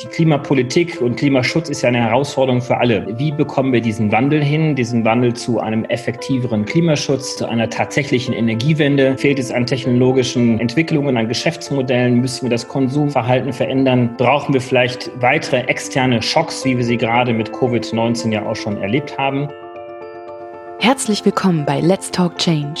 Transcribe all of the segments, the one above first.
Die Klimapolitik und Klimaschutz ist ja eine Herausforderung für alle. Wie bekommen wir diesen Wandel hin, diesen Wandel zu einem effektiveren Klimaschutz, zu einer tatsächlichen Energiewende? Fehlt es an technologischen Entwicklungen, an Geschäftsmodellen? Müssen wir das Konsumverhalten verändern? Brauchen wir vielleicht weitere externe Schocks, wie wir sie gerade mit Covid-19 ja auch schon erlebt haben? Herzlich willkommen bei Let's Talk Change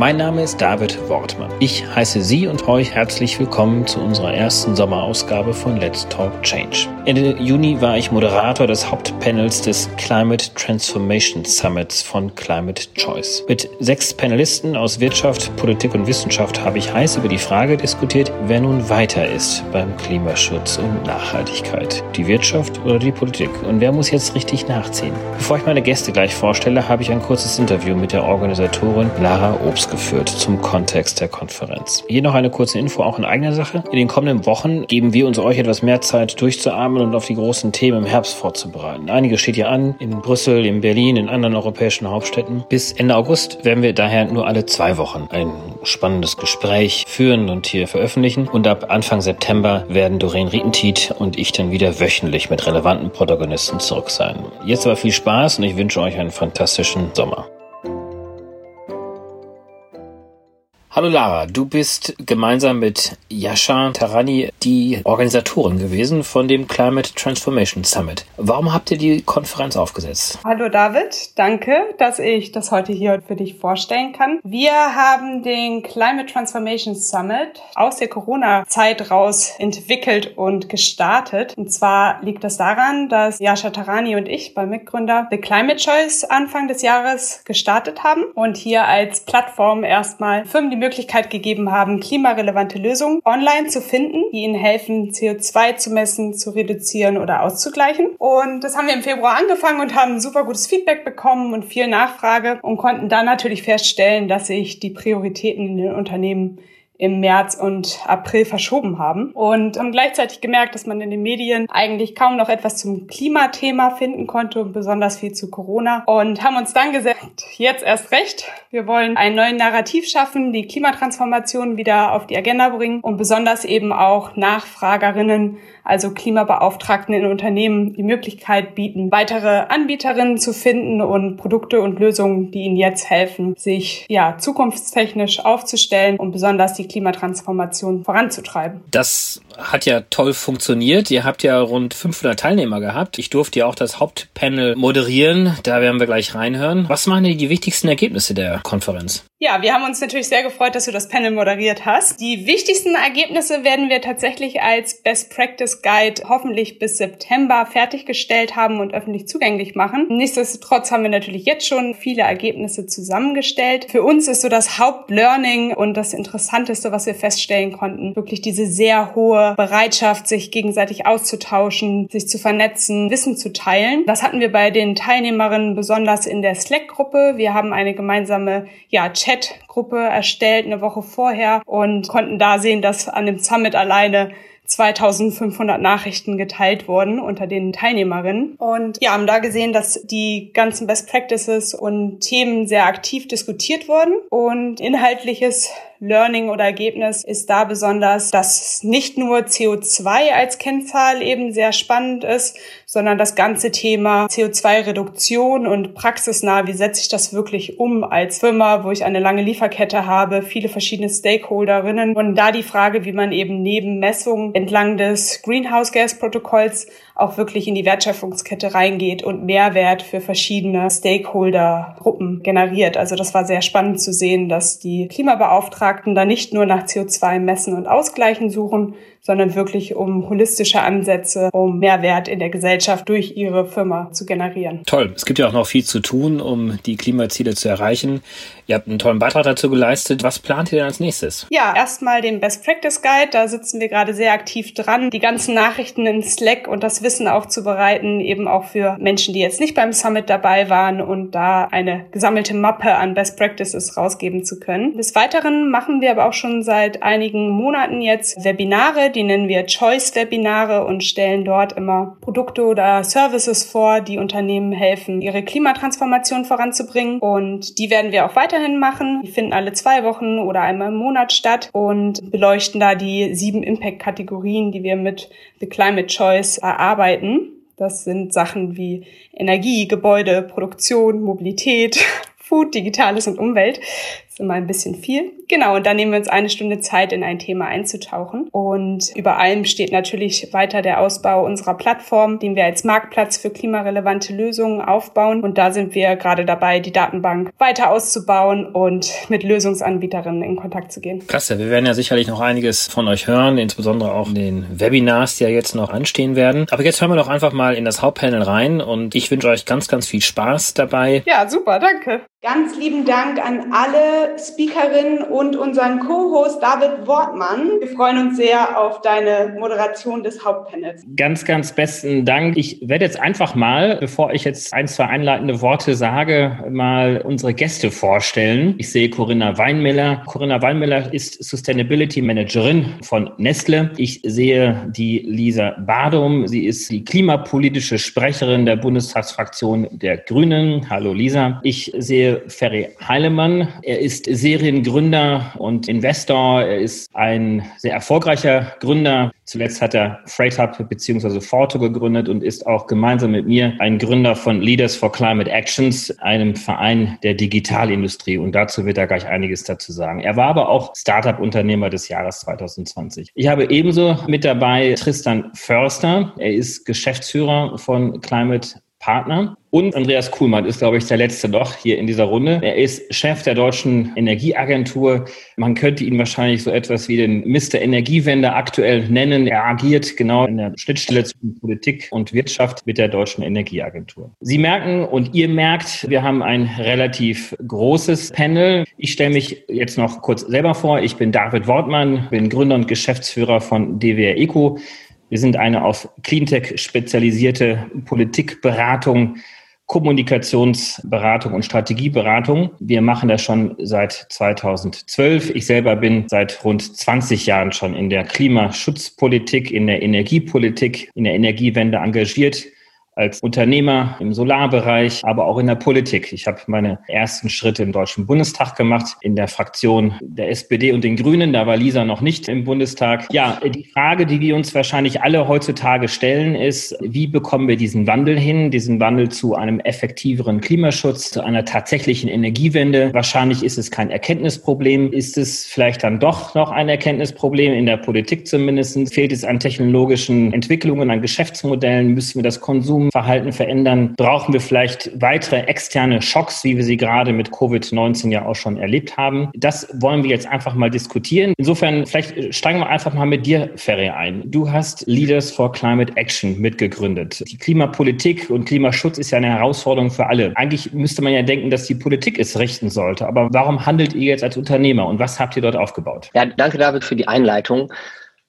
Mein Name ist David Wortmann. Ich heiße Sie und euch herzlich willkommen zu unserer ersten Sommerausgabe von Let's Talk Change. Ende Juni war ich Moderator des Hauptpanels des Climate Transformation Summits von Climate Choice. Mit sechs Panelisten aus Wirtschaft, Politik und Wissenschaft habe ich heiß über die Frage diskutiert, wer nun weiter ist beim Klimaschutz und Nachhaltigkeit. Die Wirtschaft oder die Politik? Und wer muss jetzt richtig nachziehen? Bevor ich meine Gäste gleich vorstelle, habe ich ein kurzes Interview mit der Organisatorin Lara Obst geführt zum Kontext der Konferenz. Hier noch eine kurze Info auch in eigener Sache. In den kommenden Wochen geben wir uns euch etwas mehr Zeit durchzuatmen und auf die großen Themen im Herbst vorzubereiten. Einiges steht hier an, in Brüssel, in Berlin, in anderen europäischen Hauptstädten. Bis Ende August werden wir daher nur alle zwei Wochen ein spannendes Gespräch führen und hier veröffentlichen. Und ab Anfang September werden Doreen Rietentiet und ich dann wieder wöchentlich mit relevanten Protagonisten zurück sein. Jetzt aber viel Spaß und ich wünsche euch einen fantastischen Sommer. Hallo Lara, du bist gemeinsam mit Yasha Tarani die Organisatorin gewesen von dem Climate Transformation Summit. Warum habt ihr die Konferenz aufgesetzt? Hallo David, danke, dass ich das heute hier für dich vorstellen kann. Wir haben den Climate Transformation Summit aus der Corona-Zeit raus entwickelt und gestartet. Und zwar liegt das daran, dass Yasha Tarani und ich beim Mitgründer The Climate Choice Anfang des Jahres gestartet haben und hier als Plattform erstmal Firmen Möglichkeit gegeben haben, klimarelevante Lösungen online zu finden, die ihnen helfen, CO2 zu messen, zu reduzieren oder auszugleichen. Und das haben wir im Februar angefangen und haben super gutes Feedback bekommen und viel Nachfrage und konnten dann natürlich feststellen, dass sich die Prioritäten in den Unternehmen im März und April verschoben haben. Und haben gleichzeitig gemerkt, dass man in den Medien eigentlich kaum noch etwas zum Klimathema finden konnte und besonders viel zu Corona. Und haben uns dann gesagt, jetzt erst recht, wir wollen einen neuen Narrativ schaffen, die Klimatransformation wieder auf die Agenda bringen und besonders eben auch Nachfragerinnen also Klimabeauftragten in Unternehmen, die Möglichkeit bieten, weitere Anbieterinnen zu finden und Produkte und Lösungen, die ihnen jetzt helfen, sich ja zukunftstechnisch aufzustellen und besonders die Klimatransformation voranzutreiben. Das hat ja toll funktioniert. Ihr habt ja rund 500 Teilnehmer gehabt. Ich durfte ja auch das Hauptpanel moderieren. Da werden wir gleich reinhören. Was waren die wichtigsten Ergebnisse der Konferenz? Ja, wir haben uns natürlich sehr gefreut, dass du das Panel moderiert hast. Die wichtigsten Ergebnisse werden wir tatsächlich als Best Practice Guide hoffentlich bis September fertiggestellt haben und öffentlich zugänglich machen. Nichtsdestotrotz haben wir natürlich jetzt schon viele Ergebnisse zusammengestellt. Für uns ist so das Hauptlearning und das Interessanteste, was wir feststellen konnten, wirklich diese sehr hohe Bereitschaft, sich gegenseitig auszutauschen, sich zu vernetzen, Wissen zu teilen. Das hatten wir bei den Teilnehmerinnen besonders in der Slack-Gruppe. Wir haben eine gemeinsame ja, Chat Chat-Gruppe erstellt eine Woche vorher und konnten da sehen, dass an dem Summit alleine 2500 Nachrichten geteilt wurden unter den Teilnehmerinnen. Und ja, haben da gesehen, dass die ganzen Best Practices und Themen sehr aktiv diskutiert wurden und inhaltliches Learning oder Ergebnis ist da besonders, dass nicht nur CO2 als Kennzahl eben sehr spannend ist, sondern das ganze Thema CO2-Reduktion und praxisnah, wie setze ich das wirklich um als Firma, wo ich eine lange Lieferkette habe, viele verschiedene Stakeholderinnen. Und da die Frage, wie man eben neben Messungen entlang des Greenhouse-Gas-Protokolls auch wirklich in die Wertschöpfungskette reingeht und Mehrwert für verschiedene Stakeholder-Gruppen generiert. Also das war sehr spannend zu sehen, dass die Klimabeauftragten da nicht nur nach CO2 messen und ausgleichen suchen, sondern wirklich um holistische Ansätze, um Mehrwert in der Gesellschaft durch ihre Firma zu generieren. Toll. Es gibt ja auch noch viel zu tun, um die Klimaziele zu erreichen. Ihr habt einen tollen Beitrag dazu geleistet. Was plant ihr denn als nächstes? Ja, erstmal den Best Practice Guide. Da sitzen wir gerade sehr aktiv dran, die ganzen Nachrichten in Slack und das Wissen aufzubereiten, eben auch für Menschen, die jetzt nicht beim Summit dabei waren und da eine gesammelte Mappe an Best Practices rausgeben zu können. Des Weiteren machen wir aber auch schon seit einigen Monaten jetzt Webinare, die nennen wir Choice-Webinare und stellen dort immer Produkte oder Services vor, die Unternehmen helfen, ihre Klimatransformation voranzubringen. Und die werden wir auch weiterhin machen. Die finden alle zwei Wochen oder einmal im Monat statt und beleuchten da die sieben Impact-Kategorien, die wir mit The Climate Choice erarbeiten. Das sind Sachen wie Energie, Gebäude, Produktion, Mobilität, Food, Digitales und Umwelt. Ist immer ein bisschen viel. Genau, und dann nehmen wir uns eine Stunde Zeit, in ein Thema einzutauchen. Und über allem steht natürlich weiter der Ausbau unserer Plattform, den wir als Marktplatz für klimarelevante Lösungen aufbauen. Und da sind wir gerade dabei, die Datenbank weiter auszubauen und mit Lösungsanbieterinnen in Kontakt zu gehen. Klasse, wir werden ja sicherlich noch einiges von euch hören, insbesondere auch in den Webinars, die ja jetzt noch anstehen werden. Aber jetzt hören wir doch einfach mal in das Hauptpanel rein und ich wünsche euch ganz, ganz viel Spaß dabei. Ja, super, danke. Ganz lieben Dank an alle Speakerinnen und unseren Co-Host David Wortmann. Wir freuen uns sehr auf deine Moderation des Hauptpanels. Ganz, ganz besten Dank. Ich werde jetzt einfach mal, bevor ich jetzt ein, zwei einleitende Worte sage, mal unsere Gäste vorstellen. Ich sehe Corinna Weinmiller. Corinna Weinmiller ist Sustainability Managerin von Nestle. Ich sehe die Lisa Badum. Sie ist die klimapolitische Sprecherin der Bundestagsfraktion der Grünen. Hallo Lisa. Ich sehe Ferry Heilemann. Er ist Seriengründer und Investor. Er ist ein sehr erfolgreicher Gründer. Zuletzt hat er Freight Hub bzw. Forto gegründet und ist auch gemeinsam mit mir ein Gründer von Leaders for Climate Actions, einem Verein der Digitalindustrie. Und dazu wird er gleich einiges dazu sagen. Er war aber auch Startup-Unternehmer des Jahres 2020. Ich habe ebenso mit dabei Tristan Förster. Er ist Geschäftsführer von Climate Partner. Und Andreas Kuhlmann ist, glaube ich, der letzte noch hier in dieser Runde. Er ist Chef der Deutschen Energieagentur. Man könnte ihn wahrscheinlich so etwas wie den Mr. Energiewende aktuell nennen. Er agiert genau in der Schnittstelle zwischen Politik und Wirtschaft mit der Deutschen Energieagentur. Sie merken und ihr merkt, wir haben ein relativ großes Panel. Ich stelle mich jetzt noch kurz selber vor. Ich bin David Wortmann, bin Gründer und Geschäftsführer von DWR Eco. Wir sind eine auf Cleantech spezialisierte Politikberatung, Kommunikationsberatung und Strategieberatung. Wir machen das schon seit 2012. Ich selber bin seit rund 20 Jahren schon in der Klimaschutzpolitik, in der Energiepolitik, in der Energiewende engagiert als Unternehmer im Solarbereich, aber auch in der Politik. Ich habe meine ersten Schritte im Deutschen Bundestag gemacht, in der Fraktion der SPD und den Grünen. Da war Lisa noch nicht im Bundestag. Ja, die Frage, die wir uns wahrscheinlich alle heutzutage stellen, ist, wie bekommen wir diesen Wandel hin, diesen Wandel zu einem effektiveren Klimaschutz, zu einer tatsächlichen Energiewende? Wahrscheinlich ist es kein Erkenntnisproblem. Ist es vielleicht dann doch noch ein Erkenntnisproblem, in der Politik zumindest? Fehlt es an technologischen Entwicklungen, an Geschäftsmodellen? Müssen wir das Konsum Konsumverhalten verändern? Brauchen wir vielleicht weitere externe Schocks, wie wir sie gerade mit Covid-19 ja auch schon erlebt haben? Das wollen wir jetzt einfach mal diskutieren. Insofern, vielleicht steigen wir einfach mal mit dir, Ferry, ein. Du hast Leaders for Climate Action mitgegründet. Die Klimapolitik und Klimaschutz ist ja eine Herausforderung für alle. Eigentlich müsste man ja denken, dass die Politik es richten sollte. Aber warum handelt ihr jetzt als Unternehmer und was habt ihr dort aufgebaut? Ja, danke David für die Einleitung.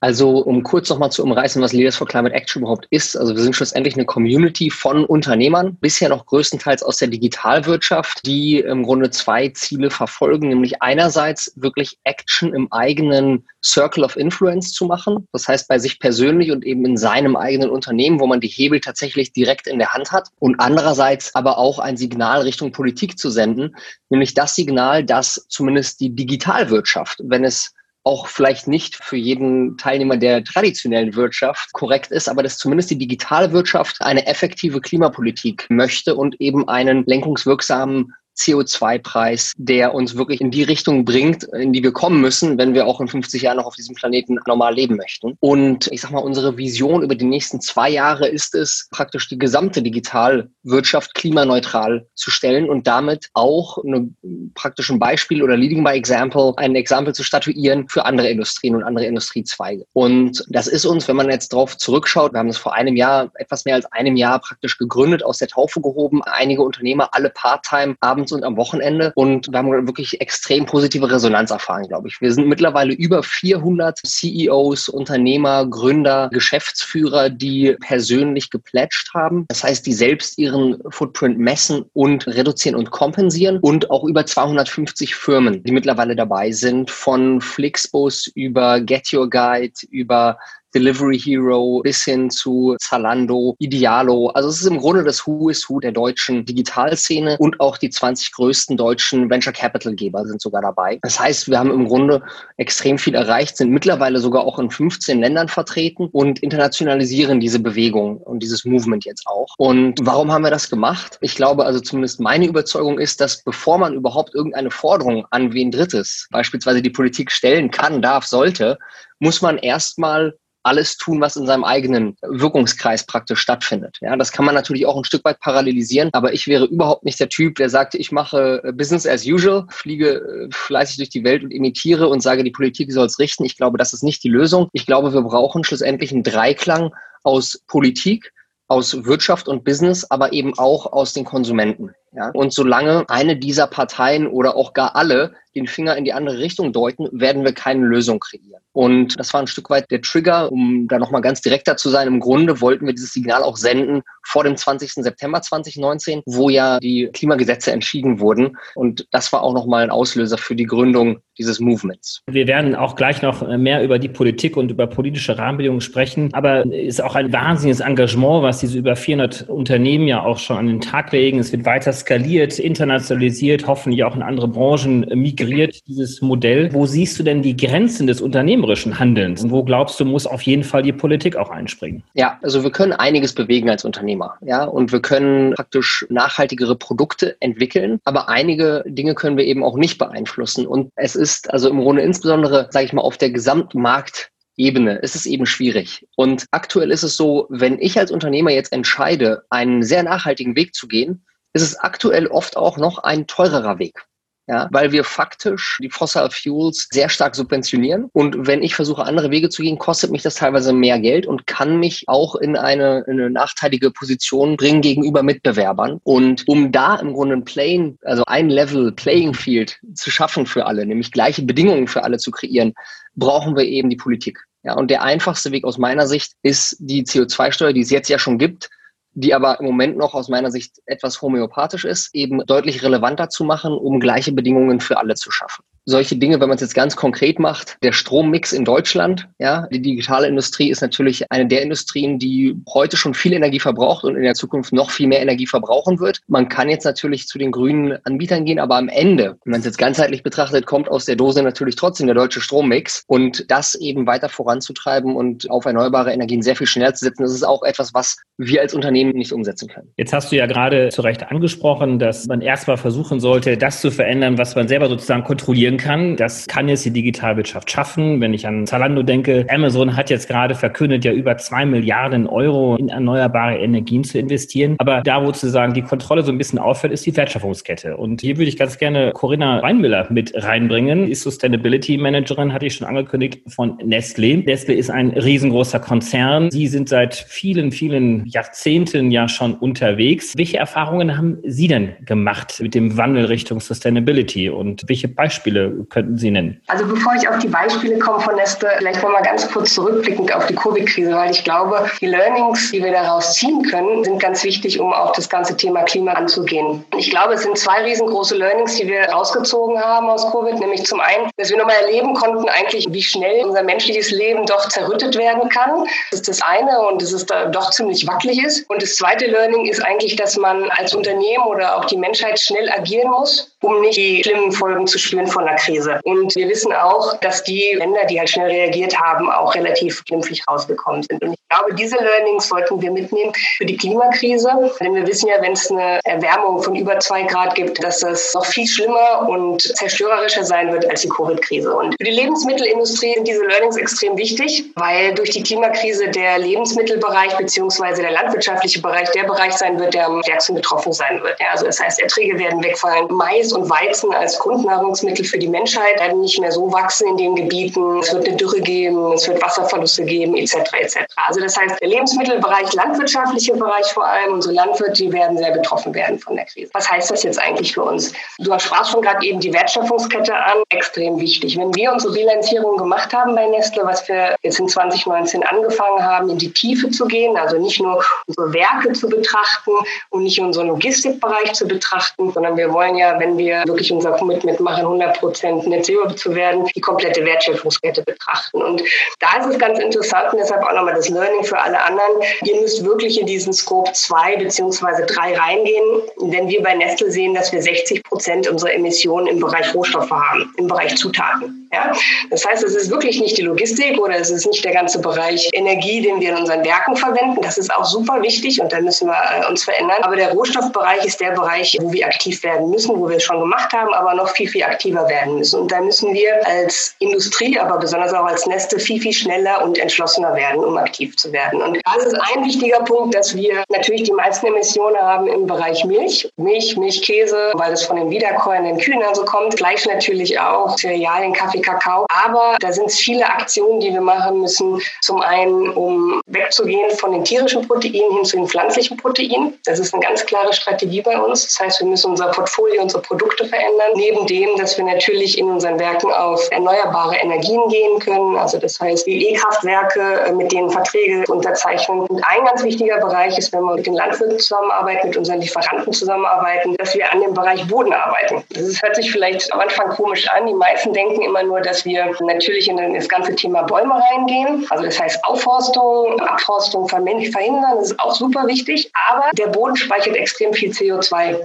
Also um kurz nochmal zu umreißen, was Leaders for Climate Action überhaupt ist. Also wir sind schlussendlich eine Community von Unternehmern, bisher noch größtenteils aus der Digitalwirtschaft, die im Grunde zwei Ziele verfolgen, nämlich einerseits wirklich Action im eigenen Circle of Influence zu machen. Das heißt bei sich persönlich und eben in seinem eigenen Unternehmen, wo man die Hebel tatsächlich direkt in der Hand hat. Und andererseits aber auch ein Signal Richtung Politik zu senden, nämlich das Signal, dass zumindest die Digitalwirtschaft, wenn es auch vielleicht nicht für jeden Teilnehmer der traditionellen Wirtschaft korrekt ist, aber dass zumindest die digitale Wirtschaft eine effektive Klimapolitik möchte und eben einen lenkungswirksamen CO2-Preis, der uns wirklich in die Richtung bringt, in die wir kommen müssen, wenn wir auch in 50 Jahren noch auf diesem Planeten normal leben möchten. Und ich sag mal, unsere Vision über die nächsten zwei Jahre ist es, praktisch die gesamte Digitalwirtschaft klimaneutral zu stellen und damit auch ein praktischen Beispiel oder Leading by Example, ein Exempel zu statuieren für andere Industrien und andere Industriezweige. Und das ist uns, wenn man jetzt drauf zurückschaut, wir haben es vor einem Jahr, etwas mehr als einem Jahr praktisch gegründet, aus der Taufe gehoben. Einige Unternehmer, alle Part-Time, haben abends und am Wochenende. Und wir haben wirklich extrem positive Resonanz erfahren, glaube ich. Wir sind mittlerweile über 400 CEOs, Unternehmer, Gründer, Geschäftsführer, die persönlich geplätscht haben. Das heißt, die selbst ihren Footprint messen und reduzieren und kompensieren. Und auch über 250 Firmen, die mittlerweile dabei sind, von Flixbus über Get Your Guide, über Delivery Hero bis hin zu Zalando, Idealo. Also es ist im Grunde das Who is Who der deutschen Digitalszene und auch die 20 größten deutschen Venture Capital Geber sind sogar dabei. Das heißt, wir haben im Grunde extrem viel erreicht, sind mittlerweile sogar auch in 15 Ländern vertreten und internationalisieren diese Bewegung und dieses Movement jetzt auch. Und warum haben wir das gemacht? Ich glaube, also zumindest meine Überzeugung ist, dass bevor man überhaupt irgendeine Forderung an wen Drittes, beispielsweise die Politik stellen kann, darf, sollte, muss man erstmal alles tun, was in seinem eigenen Wirkungskreis praktisch stattfindet. Ja, das kann man natürlich auch ein Stück weit parallelisieren, aber ich wäre überhaupt nicht der Typ, der sagt, ich mache äh, Business as usual, fliege äh, fleißig durch die Welt und imitiere und sage, die Politik soll es richten. Ich glaube, das ist nicht die Lösung. Ich glaube, wir brauchen schlussendlich einen Dreiklang aus Politik, aus Wirtschaft und Business, aber eben auch aus den Konsumenten. Ja? Und solange eine dieser Parteien oder auch gar alle den Finger in die andere Richtung deuten, werden wir keine Lösung kreieren. Und das war ein Stück weit der Trigger, um da nochmal ganz direkter zu sein. Im Grunde wollten wir dieses Signal auch senden vor dem 20. September 2019, wo ja die Klimagesetze entschieden wurden. Und das war auch nochmal ein Auslöser für die Gründung dieses Movements. Wir werden auch gleich noch mehr über die Politik und über politische Rahmenbedingungen sprechen. Aber es ist auch ein wahnsinniges Engagement, was diese über 400 Unternehmen ja auch schon an den Tag legen. Es wird weiter skaliert, internationalisiert, hoffentlich auch in andere Branchen migriert, dieses Modell. Wo siehst du denn die Grenzen des unternehmerischen Handelns? Und wo glaubst du, muss auf jeden Fall die Politik auch einspringen? Ja, also wir können einiges bewegen als Unternehmer. Ja, und wir können praktisch nachhaltigere Produkte entwickeln. Aber einige Dinge können wir eben auch nicht beeinflussen. Und es ist also im Grunde insbesondere, sage ich mal, auf der Gesamtmarkt Ebene ist es eben schwierig. Und aktuell ist es so, wenn ich als Unternehmer jetzt entscheide, einen sehr nachhaltigen Weg zu gehen, ist es aktuell oft auch noch ein teurerer Weg. Ja, weil wir faktisch die Fossil Fuels sehr stark subventionieren. Und wenn ich versuche, andere Wege zu gehen, kostet mich das teilweise mehr Geld und kann mich auch in eine, in eine nachteilige Position bringen gegenüber Mitbewerbern. Und um da im Grunde ein Playing, also ein Level Playing Field zu schaffen für alle, nämlich gleiche Bedingungen für alle zu kreieren, brauchen wir eben die Politik. Ja, und der einfachste Weg aus meiner Sicht ist die CO2-Steuer, die es jetzt ja schon gibt, die aber im Moment noch aus meiner Sicht etwas homöopathisch ist, eben deutlich relevanter zu machen, um gleiche Bedingungen für alle zu schaffen solche Dinge, wenn man es jetzt ganz konkret macht, der Strommix in Deutschland, ja, die digitale Industrie ist natürlich eine der Industrien, die heute schon viel Energie verbraucht und in der Zukunft noch viel mehr Energie verbrauchen wird. Man kann jetzt natürlich zu den grünen Anbietern gehen, aber am Ende, wenn man es jetzt ganzheitlich betrachtet, kommt aus der Dose natürlich trotzdem der deutsche Strommix und das eben weiter voranzutreiben und auf erneuerbare Energien sehr viel schneller zu setzen, das ist auch etwas, was wir als Unternehmen nicht umsetzen können. Jetzt hast du ja gerade zu Recht angesprochen, dass man erstmal versuchen sollte, das zu verändern, was man selber sozusagen kontrollieren produzieren kann. Das kann jetzt die Digitalwirtschaft schaffen. Wenn ich an Zalando denke, Amazon hat jetzt gerade verkündet, ja über zwei Milliarden Euro in erneuerbare Energien zu investieren. Aber da, wo sozusagen die Kontrolle so ein bisschen auffällt, ist die Wertschöpfungskette. Und hier würde ich ganz gerne Corinna Reinmüller mit reinbringen. Die Sustainability Managerin, hatte ich schon angekündigt, von Nestlé. Nestlé ist ein riesengroßer Konzern. Sie sind seit vielen, vielen Jahrzehnten ja schon unterwegs. Welche Erfahrungen haben Sie denn gemacht mit dem Wandel Richtung Sustainability und welche Beispiele Beispiele könnten Sie nennen? Also bevor ich auf die Beispiele komme von Neste, vielleicht mal ganz kurz zurückblickend auf die Covid-Krise, weil ich glaube, die Learnings, die wir daraus ziehen können, sind ganz wichtig, um auch das ganze Thema Klima anzugehen. Ich glaube, es sind zwei riesengroße Learnings, die wir rausgezogen haben aus Covid, nämlich zum einen, dass wir nochmal erleben konnten, eigentlich, wie schnell unser menschliches Leben doch zerrüttet werden kann. Das ist das eine und dass es da doch ziemlich wackelig ist. Und das zweite Learning ist eigentlich, dass man als Unternehmen oder auch die Menschheit schnell agieren muss, um nicht die schlimmen Folgen zu spüren von Corona-Krise. Und wir wissen auch, dass die Länder, die halt schnell reagiert haben, auch relativ glimpflich rausgekommen sind. Und ich glaube, diese Learnings sollten wir mitnehmen für die Klimakrise. Denn wir wissen ja, wenn es eine Erwärmung von über zwei Grad gibt, dass es noch viel schlimmer und zerstörerischer sein wird als die Covid-Krise. Und für die Lebensmittelindustrie sind diese Learnings extrem wichtig, weil durch die Klimakrise der Lebensmittelbereich bzw. der landwirtschaftliche Bereich der Bereich sein wird, der am stärksten betroffen sein wird. Ja, also das heißt, Erträge werden wegfallen. Mais und Weizen als Grundnahrungsmittel für die Menschheit werden nicht mehr so wachsen in den Gebieten. Es wird eine Dürre geben, es wird Wasserverluste geben, etc. etc. Also das heißt, der Lebensmittelbereich, landwirtschaftliche Bereich vor allem, unsere Landwirte, die werden sehr betroffen werden von der Krise. Was heißt das jetzt eigentlich für uns? Du sprachst schon gerade eben die Wertschöpfungskette an, extrem wichtig. Wenn wir unsere Bilanzierung gemacht haben bei Nestle, was wir jetzt in 2019 angefangen haben, in die Tiefe zu gehen, also nicht nur unsere Werke zu betrachten und nicht unseren Logistikbereich zu betrachten, sondern wir wollen ja, wenn wir wirklich unser Commitment machen, 100 Prozent Net Zero zu werden, die komplette Wertschöpfungskette betrachten. Und da ist es ganz interessant und deshalb auch nochmal das Learning für alle anderen. Ihr müsst wirklich in diesen Scope 2 beziehungsweise 3 reingehen, denn wir bei Nestle sehen, dass wir 60 Prozent unserer Emissionen im Bereich Rohstoffe haben, im Bereich Zutaten. Ja? Das heißt, es ist wirklich nicht die Logistik oder es ist nicht der ganze Bereich Energie, den wir in unseren Werken verwenden. Das ist auch super wichtig und da müssen wir äh, uns verändern. Aber der Rohstoffbereich ist der Bereich, wo wir aktiv werden müssen, wo wir es schon gemacht haben, aber noch viel, viel aktiver werden müssen. Und da müssen wir als Industrie, aber besonders auch als Neste viel, viel schneller und entschlossener werden, um aktiv zu werden. Und da ist ein wichtiger Punkt, dass wir natürlich die meisten Emissionen haben im Bereich Milch. Milch, Milchkäse, weil es von den wiederkäuenden Kühen also kommt. Gleich natürlich auch Cerealien, Kaffee, Kakao. Aber da sind es viele Aktionen, die wir machen müssen. Zum einen, um wegzugehen von den tierischen Proteinen hin zu den pflanzlichen Proteinen. Das ist eine ganz klare Strategie bei uns. Das heißt, wir müssen unser Portfolio, unsere Produkte verändern. Neben dem, dass wir natürlich in unseren Werken auf erneuerbare Energien gehen können. Also das heißt, die E-Kraftwerke, äh, mit denen Verträge unterzeichnen. Und ein ganz wichtiger Bereich ist, wenn wir mit den Landwirten zusammenarbeiten, mit unseren Lieferanten zusammenarbeiten, dass wir an dem Bereich Boden arbeiten. Das hört sich vielleicht am Anfang komisch an. Die meisten denken immer nur, dass wir natürlich in das ganze Thema Bäume reingehen. Also das heißt Aufforstung, Abforstung verhindern, das ist auch super wichtig. Aber der Boden speichert extrem viel CO2.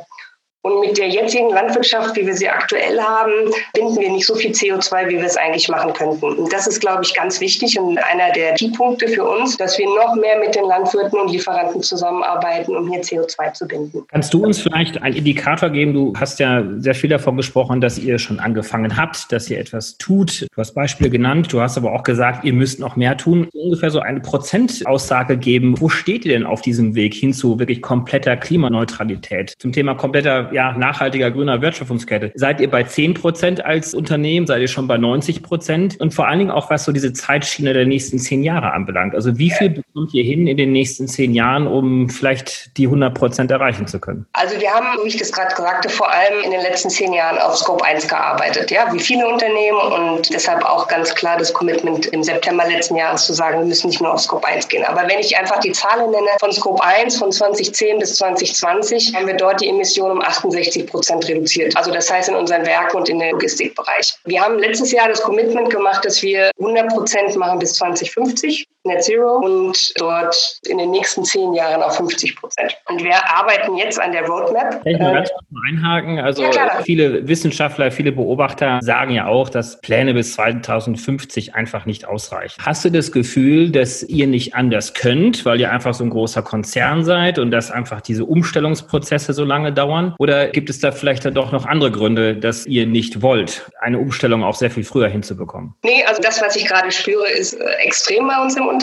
Und mit der jetzigen Landwirtschaft, wie wir sie aktuell haben, binden wir nicht so viel CO2, wie wir es eigentlich machen könnten. Und das ist, glaube ich, ganz wichtig und einer der Keypunkte für uns, dass wir noch mehr mit den Landwirten und Lieferanten zusammenarbeiten, um hier CO2 zu binden. Kannst du uns vielleicht einen Indikator geben? Du hast ja sehr viel davon gesprochen, dass ihr schon angefangen habt, dass ihr etwas tut. Du hast Beispiele genannt, du hast aber auch gesagt, ihr müsst noch mehr tun. Ungefähr so eine Prozentaussage geben. Wo steht ihr denn auf diesem Weg hin zu wirklich kompletter Klimaneutralität? Zum Thema kompletter ja, nachhaltiger grüner Wertschöpfungskette. Seid ihr bei 10 Prozent als Unternehmen? Seid ihr schon bei 90 Prozent? Und vor allen Dingen auch, was so diese Zeitschiene der nächsten zehn Jahre anbelangt. Also wie viel bekommt ihr hin in den nächsten zehn Jahren, um vielleicht die 100 Prozent erreichen zu können? Also wir haben, wie ich das gerade sagte, vor allem in den letzten zehn Jahren auf Scope 1 gearbeitet. Ja, wie viele Unternehmen und deshalb auch ganz klar das Commitment im September letzten Jahres zu sagen, wir müssen nicht nur auf Scope 1 gehen. Aber wenn ich einfach die Zahlen nenne von Scope 1 von 2010 bis 2020, haben wir dort die Emissionen um 8 68 Prozent reduziert. Also das heißt in unseren Werken und in den Logistikbereich. Wir haben letztes Jahr das Commitment gemacht, dass wir 100 Prozent machen bis 2050. Net Zero und dort in den nächsten zehn Jahren auf 50 Prozent. Und wir arbeiten jetzt an der Roadmap. Ich mal ganz kurz einhaken? Also ja, viele Wissenschaftler, viele Beobachter sagen ja auch, dass Pläne bis 2050 einfach nicht ausreichen. Hast du das Gefühl, dass ihr nicht anders könnt, weil ihr einfach so ein großer Konzern seid und dass einfach diese Umstellungsprozesse so lange dauern? Oder gibt es da vielleicht dann doch noch andere Gründe, dass ihr nicht wollt, eine Umstellung auch sehr viel früher hinzubekommen? Nee, also das, was ich gerade spüre, ist äh, extrem bei uns im Unternehmen.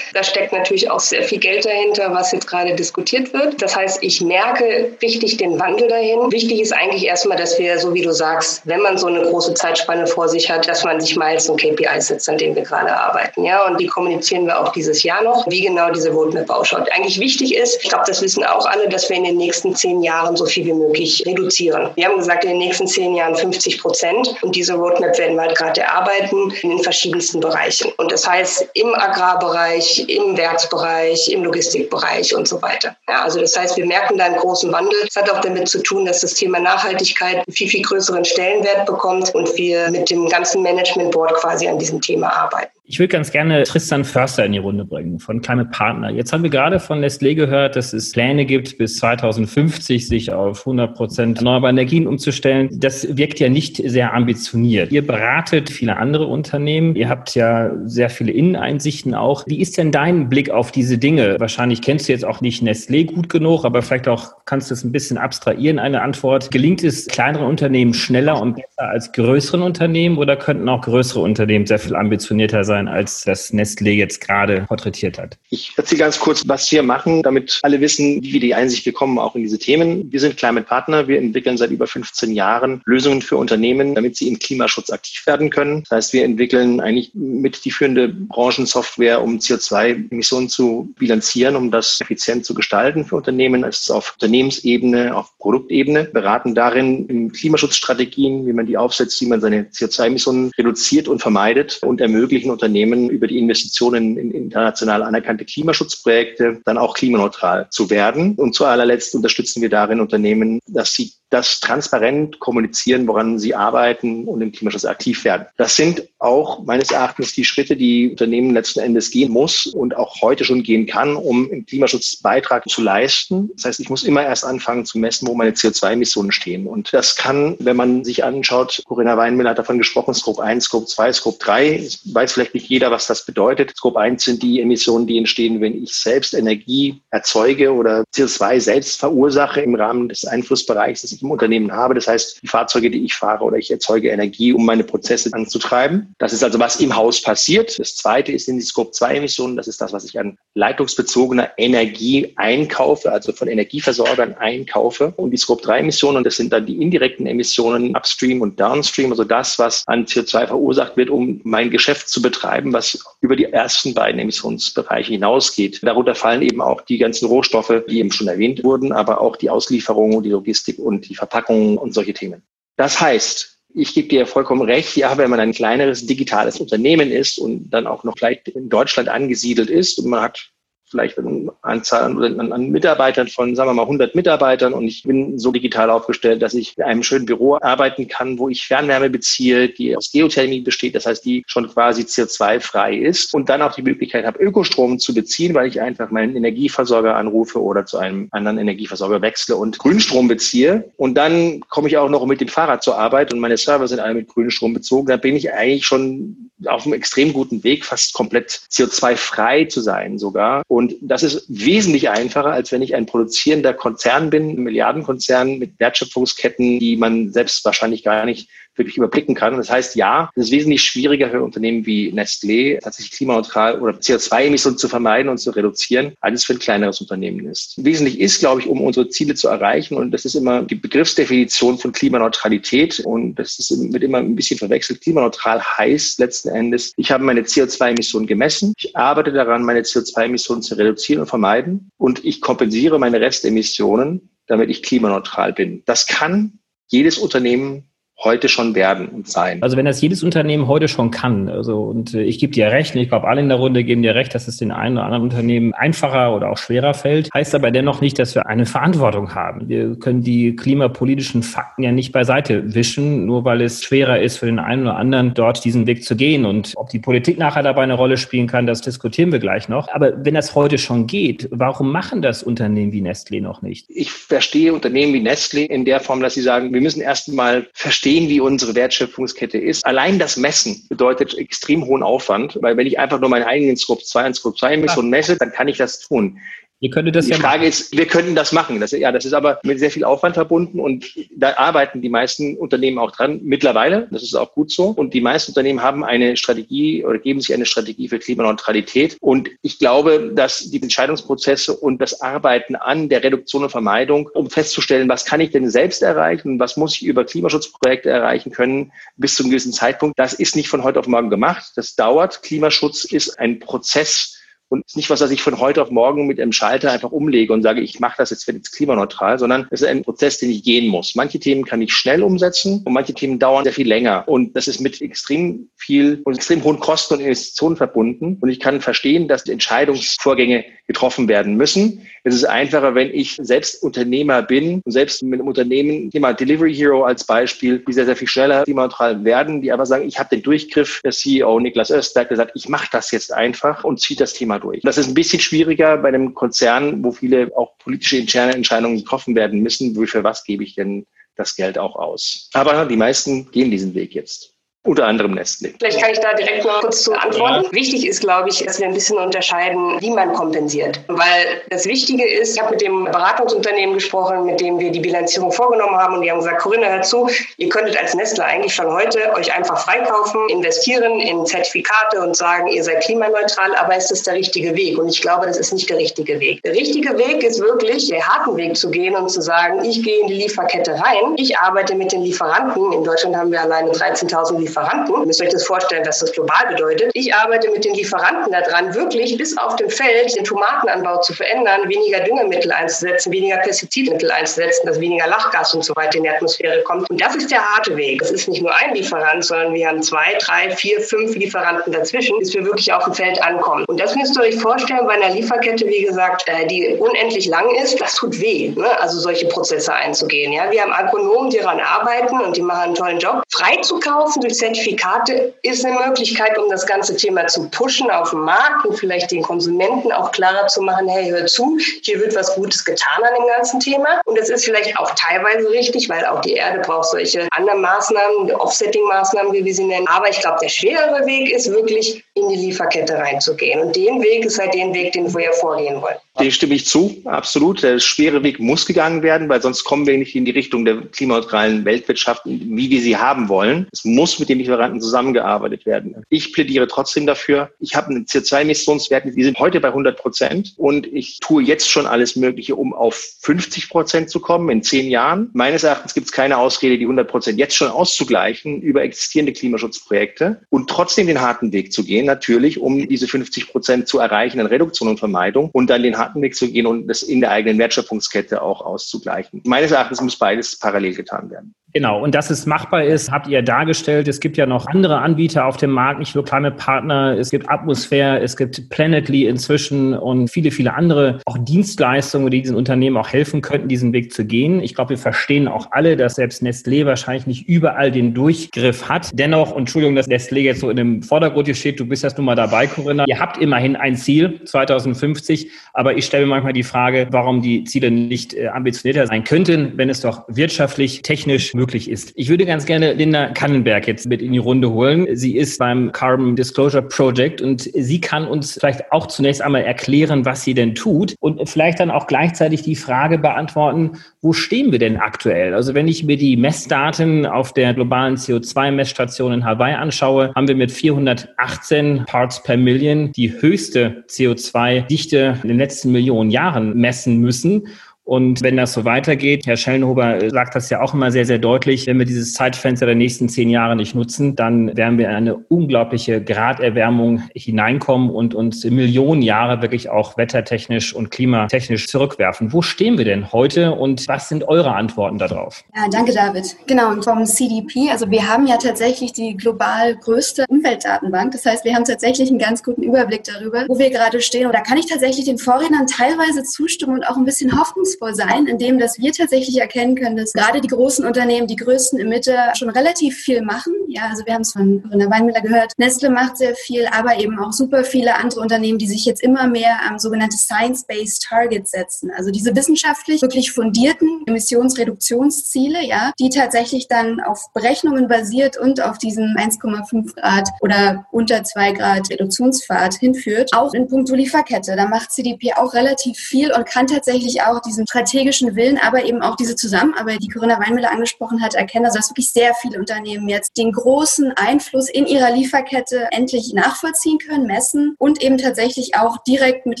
Da steckt natürlich auch sehr viel Geld dahinter, was jetzt gerade diskutiert wird. Das heißt, ich merke richtig den Wandel dahin. Wichtig ist eigentlich erstmal, dass wir, so wie du sagst, wenn man so eine große Zeitspanne vor sich hat, dass man sich mal so KPIs setzt, an denen wir gerade arbeiten. Ja, und die kommunizieren wir auch dieses Jahr noch, wie genau diese Roadmap ausschaut. Eigentlich wichtig ist, ich glaube, das wissen auch alle, dass wir in den nächsten zehn Jahren so viel wie möglich reduzieren. Wir haben gesagt, in den nächsten zehn Jahren 50 Prozent. Und diese Roadmap werden wir halt gerade erarbeiten in den verschiedensten Bereichen. Und das heißt, im Agrar Agrarbereich, im Werksbereich, im Logistikbereich und so weiter. Ja, also das heißt, wir merken da einen großen Wandel. Es hat auch damit zu tun, dass das Thema Nachhaltigkeit einen viel, viel größeren Stellenwert bekommt und wir mit dem ganzen Management Board quasi an diesem Thema arbeiten. Ich würde ganz gerne Tristan Förster in die Runde bringen von Climate Partner. Jetzt haben wir gerade von Nestlé gehört, dass es Pläne gibt, bis 2050 sich auf 100 Prozent erneuerbare Energien umzustellen. Das wirkt ja nicht sehr ambitioniert. Ihr beratet viele andere Unternehmen. Ihr habt ja sehr viele Inneneinsichten auch. Wie ist denn dein Blick auf diese Dinge? Wahrscheinlich kennst du jetzt auch nicht Nestlé gut genug, aber vielleicht auch kannst du es ein bisschen abstrahieren, eine Antwort. Gelingt es kleineren Unternehmen schneller und besser als größeren Unternehmen oder könnten auch größere Unternehmen sehr viel ambitionierter sein? Sein, als das Nestlé jetzt gerade porträtiert hat. Ich erzähle ganz kurz, was wir machen, damit alle wissen, wie wir die Einsicht bekommen, auch in diese Themen. Wir sind Climate Partner. Wir entwickeln seit über 15 Jahren Lösungen für Unternehmen, damit sie im Klimaschutz aktiv werden können. Das heißt, wir entwickeln eigentlich mit die führende Branchensoftware, um CO2-Emissionen zu bilanzieren, um das effizient zu gestalten für Unternehmen. Es ist auf Unternehmensebene, auf Produktebene, beraten darin in Klimaschutzstrategien, wie man die aufsetzt, wie man seine CO2-Emissionen reduziert und vermeidet und ermöglichen Unternehmen über die Investitionen in international anerkannte Klimaschutzprojekte dann auch klimaneutral zu werden. Und zu allerletzt unterstützen wir darin Unternehmen, dass sie das transparent kommunizieren, woran sie arbeiten und im Klimaschutz aktiv werden. Das sind auch meines Erachtens die Schritte, die Unternehmen letzten Endes gehen muss und auch heute schon gehen kann, um im Klimaschutz Beitrag zu leisten. Das heißt, ich muss immer erst anfangen zu messen, wo meine CO2-Emissionen stehen. Und das kann, wenn man sich anschaut, Corinna Weinmüller hat davon gesprochen, Scope 1, Scope 2, Scope 3, weiß vielleicht nicht jeder, was das bedeutet. Scope 1 sind die Emissionen, die entstehen, wenn ich selbst Energie erzeuge oder CO2 selbst verursache im Rahmen des Einflussbereichs, das ich im Unternehmen habe. Das heißt, die Fahrzeuge, die ich fahre oder ich erzeuge Energie, um meine Prozesse anzutreiben. Das ist also, was im Haus passiert. Das zweite ist in die Scope-2-Emissionen. Das ist das, was ich an leitungsbezogener Energie einkaufe, also von Energieversorgern einkaufe. Und die Scope-3-Emissionen, und das sind dann die indirekten Emissionen upstream und downstream, also das, was an CO2 verursacht wird, um mein Geschäft zu betreiben, was über die ersten beiden Emissionsbereiche hinausgeht. Darunter fallen eben auch die ganzen Rohstoffe, die eben schon erwähnt wurden, aber auch die Auslieferung, die Logistik und die Verpackungen und solche Themen. Das heißt, ich gebe dir vollkommen recht, ja, wenn man ein kleineres digitales Unternehmen ist und dann auch noch vielleicht in Deutschland angesiedelt ist und man hat vielleicht eine Anzahl an, an, Mitarbeitern von, sagen wir mal, 100 Mitarbeitern. Und ich bin so digital aufgestellt, dass ich in einem schönen Büro arbeiten kann, wo ich Fernwärme beziehe, die aus Geothermie besteht, das heißt, die schon quasi CO2-frei ist. Und dann auch die Möglichkeit habe, Ökostrom zu beziehen, weil ich einfach meinen Energieversorger anrufe oder zu einem anderen Energieversorger wechsle und Grünstrom beziehe. Und dann komme ich auch noch mit dem Fahrrad zur Arbeit und meine Server sind alle mit Grünstrom bezogen, da bin ich eigentlich schon auf einem extrem guten Weg, fast komplett CO2-frei zu sein sogar. Und das ist wesentlich einfacher, als wenn ich ein produzierender Konzern bin, ein Milliardenkonzern mit Wertschöpfungsketten, die man selbst wahrscheinlich gar nicht wirklich überblicken kann. Das heißt, ja, es ist wesentlich schwieriger für Unternehmen wie Nestlé, tatsächlich klimaneutral oder CO2-Emissionen zu vermeiden und zu reduzieren, als es für ein kleineres Unternehmen ist. Wesentlich ist, glaube ich, um unsere Ziele zu erreichen, und das ist immer die Begriffsdefinition von Klimaneutralität, und das ist, wird immer ein bisschen verwechselt. Klimaneutral heißt letzten Endes, ich habe meine CO2-Emissionen gemessen, ich arbeite daran, meine CO2-Emissionen zu reduzieren und vermeiden, und ich kompensiere meine Restemissionen, damit ich klimaneutral bin. Das kann jedes Unternehmen heute schon werden und sein. Also wenn das jedes Unternehmen heute schon kann, also und äh, ich gebe dir recht, ich glaube alle in der Runde geben dir recht, dass es den einen oder anderen Unternehmen einfacher oder auch schwerer fällt, heißt aber dennoch nicht, dass wir eine Verantwortung haben. Wir können die klimapolitischen Fakten ja nicht beiseite wischen, nur weil es schwerer ist für den einen oder anderen dort diesen Weg zu gehen und ob die Politik nachher dabei eine Rolle spielen kann, das diskutieren wir gleich noch. Aber wenn das heute schon geht, warum machen das Unternehmen wie Nestlé noch nicht? Ich verstehe Unternehmen wie Nestlé in der Form, dass sie sagen, wir müssen erst mal verstehen, verstehen, wie unsere Wertschöpfungskette ist. Allein das Messen bedeutet extrem hohen Aufwand, weil wenn ich einfach nur meinen eigenen Scope 2 und Scope 2 Emissionen messe, dann kann ich das tun. Ihr könntet das die ja Frage machen. ist, wir könnten das machen. Das, ja, das ist aber mit sehr viel Aufwand verbunden und da arbeiten die meisten Unternehmen auch dran mittlerweile. Das ist auch gut so. Und die meisten Unternehmen haben eine Strategie oder geben sich eine Strategie für Klimaneutralität. Und ich glaube, dass die Entscheidungsprozesse und das Arbeiten an der Reduktion und Vermeidung, um festzustellen, was kann ich denn selbst erreichen, was muss ich über Klimaschutzprojekte erreichen können, bis zu einem gewissen Zeitpunkt, das ist nicht von heute auf morgen gemacht. Das dauert. Klimaschutz ist ein Prozess, und ist nicht was, was ich von heute auf morgen mit einem Schalter einfach umlege und sage, ich mache das jetzt, jetzt klimaneutral, sondern es ist ein Prozess, den ich gehen muss. Manche Themen kann ich schnell umsetzen und manche Themen dauern sehr viel länger. Und das ist mit extrem viel und extrem hohen Kosten und Investitionen verbunden. Und ich kann verstehen, dass Entscheidungsvorgänge getroffen werden müssen. Es ist einfacher, wenn ich selbst Unternehmer bin und selbst mit einem Unternehmen, Thema Delivery Hero als Beispiel, die sehr, sehr viel schneller klimaneutral werden, die aber sagen, ich habe den Durchgriff. Der CEO Niklas Östberg gesagt, ich mache das jetzt einfach und ziehe das Thema durch. Das ist ein bisschen schwieriger bei einem Konzern, wo viele auch politische interne Entscheidungen getroffen werden müssen. Für was gebe ich denn das Geld auch aus? Aber die meisten gehen diesen Weg jetzt. Unter anderem Nestle. Vielleicht kann ich da direkt mal kurz zu antworten. Ja. Wichtig ist, glaube ich, dass wir ein bisschen unterscheiden, wie man kompensiert. Weil das Wichtige ist, ich habe mit dem Beratungsunternehmen gesprochen, mit dem wir die Bilanzierung vorgenommen haben und die haben gesagt, Corinna, hör zu, ihr könntet als Nestle eigentlich schon heute euch einfach freikaufen, investieren in Zertifikate und sagen, ihr seid klimaneutral, aber ist das der richtige Weg? Und ich glaube, das ist nicht der richtige Weg. Der richtige Weg ist wirklich, den harten Weg zu gehen und zu sagen, ich gehe in die Lieferkette rein, ich arbeite mit den Lieferanten. In Deutschland haben wir alleine 13.000 Lieferanten. Ihr müsst euch das vorstellen, was das global bedeutet. Ich arbeite mit den Lieferanten daran, wirklich bis auf dem Feld den Tomatenanbau zu verändern, weniger Düngemittel einzusetzen, weniger Pestizidmittel einzusetzen, dass weniger Lachgas und so weiter in die Atmosphäre kommt. Und das ist der harte Weg. Es ist nicht nur ein Lieferant, sondern wir haben zwei, drei, vier, fünf Lieferanten dazwischen, bis wir wirklich auf dem Feld ankommen. Und das müsst ihr euch vorstellen bei einer Lieferkette, wie gesagt, äh, die unendlich lang ist. Das tut weh, ne? also solche Prozesse einzugehen. Ja? Wir haben Agronomen, die daran arbeiten und die machen einen tollen Job. Freizukaufen durch Zertifikate ist eine Möglichkeit, um das ganze Thema zu pushen auf dem Markt und vielleicht den Konsumenten auch klarer zu machen, hey, hör zu, hier wird was Gutes getan an dem ganzen Thema. Und das ist vielleicht auch teilweise richtig, weil auch die Erde braucht solche anderen Maßnahmen, Offsetting-Maßnahmen, wie wir sie nennen. Aber ich glaube, der schwerere Weg ist wirklich in die Lieferkette reinzugehen. Und den Weg ist halt den Weg, den wir vorgehen wollen. Dem stimme ich zu, absolut. Der schwere Weg muss gegangen werden, weil sonst kommen wir nicht in die Richtung der klimaneutralen Weltwirtschaft, wie wir sie haben wollen. Es muss mit den Lieferanten zusammengearbeitet werden. Ich plädiere trotzdem dafür. Ich habe einen CO2-Emissionswert, die sind heute bei 100 Prozent und ich tue jetzt schon alles Mögliche, um auf 50 Prozent zu kommen in zehn Jahren. Meines Erachtens gibt es keine Ausrede, die 100 Prozent jetzt schon auszugleichen über existierende Klimaschutzprojekte und trotzdem den harten Weg zu gehen, natürlich, um diese 50 Prozent zu erreichen in Reduktion und Vermeidung und dann den harten Weg zu gehen und das in der eigenen Wertschöpfungskette auch auszugleichen. Meines Erachtens muss beides parallel getan werden. Genau, und dass es machbar ist, habt ihr dargestellt. Es gibt ja noch andere Anbieter auf dem Markt, nicht nur Climate Partner, es gibt Atmosphäre, es gibt Planetly inzwischen und viele, viele andere auch Dienstleistungen, die diesen Unternehmen auch helfen könnten, diesen Weg zu gehen. Ich glaube, wir verstehen auch alle, dass selbst Nestlé wahrscheinlich nicht überall den Durchgriff hat. Dennoch, und Entschuldigung, dass Nestlé jetzt so in dem Vordergrund hier steht, du bist jetzt nun mal dabei, Corinna. Ihr habt immerhin ein Ziel, 2050, aber ich stelle mir manchmal die Frage, warum die Ziele nicht äh, ambitionierter sein könnten, wenn es doch wirtschaftlich, technisch möglich möglich ist. Ich würde ganz gerne Linda Kannenberg jetzt mit in die Runde holen. Sie ist beim Carbon Disclosure Project und sie kann uns vielleicht auch zunächst einmal erklären, was sie denn tut und vielleicht dann auch gleichzeitig die Frage beantworten, wo stehen wir denn aktuell? Also wenn ich mir die Messdaten auf der globalen CO2-Messstation in Hawaii anschaue, haben wir mit 418 Parts per Million die höchste CO2-Dichte in den letzten Millionen Jahren messen müssen. Und wenn das so weitergeht, Herr Schellenhuber sagt das ja auch immer sehr, sehr deutlich, wenn wir dieses Zeitfenster der nächsten zehn Jahre nicht nutzen, dann werden wir in eine unglaubliche Graderwärmung hineinkommen und uns Millionen Jahre wirklich auch wettertechnisch und klimatechnisch zurückwerfen. Wo stehen wir denn heute und was sind eure Antworten darauf? Ja, danke, David. Genau, und vom CDP, also wir haben ja tatsächlich die global größte Umweltdatenbank. Das heißt, wir haben tatsächlich einen ganz guten Überblick darüber, wo wir gerade stehen. Und da kann ich tatsächlich den Vorrednern teilweise zustimmen und auch ein bisschen hoffnungsvoll hoffnungsvoll sein, indem dass wir tatsächlich erkennen können, dass gerade die großen Unternehmen, die größten Emitter schon relativ viel machen. Ja, also wir haben es von Corinna Weinmüller gehört. Nestle macht sehr viel, aber eben auch super viele andere Unternehmen, die sich jetzt immer mehr am sogenannte Science-Based Targets setzen. Also diese wissenschaftlich wirklich fundierten Emissionsreduktionsziele, ja, die tatsächlich dann auf Berechnungen basiert und auf diesen 1,5 Grad oder unter 2 Grad Reduktionspfad hinführt. Auch in puncto Lieferkette. Da macht CDP auch relativ viel und kann tatsächlich auch diesen strategischen Willen, aber eben auch diese Zusammenarbeit, die Corinna Weinmüller angesprochen hat, erkennen. Also dass wirklich sehr viele Unternehmen jetzt den großen Einfluss in ihrer Lieferkette endlich nachvollziehen können, messen und eben tatsächlich auch direkt mit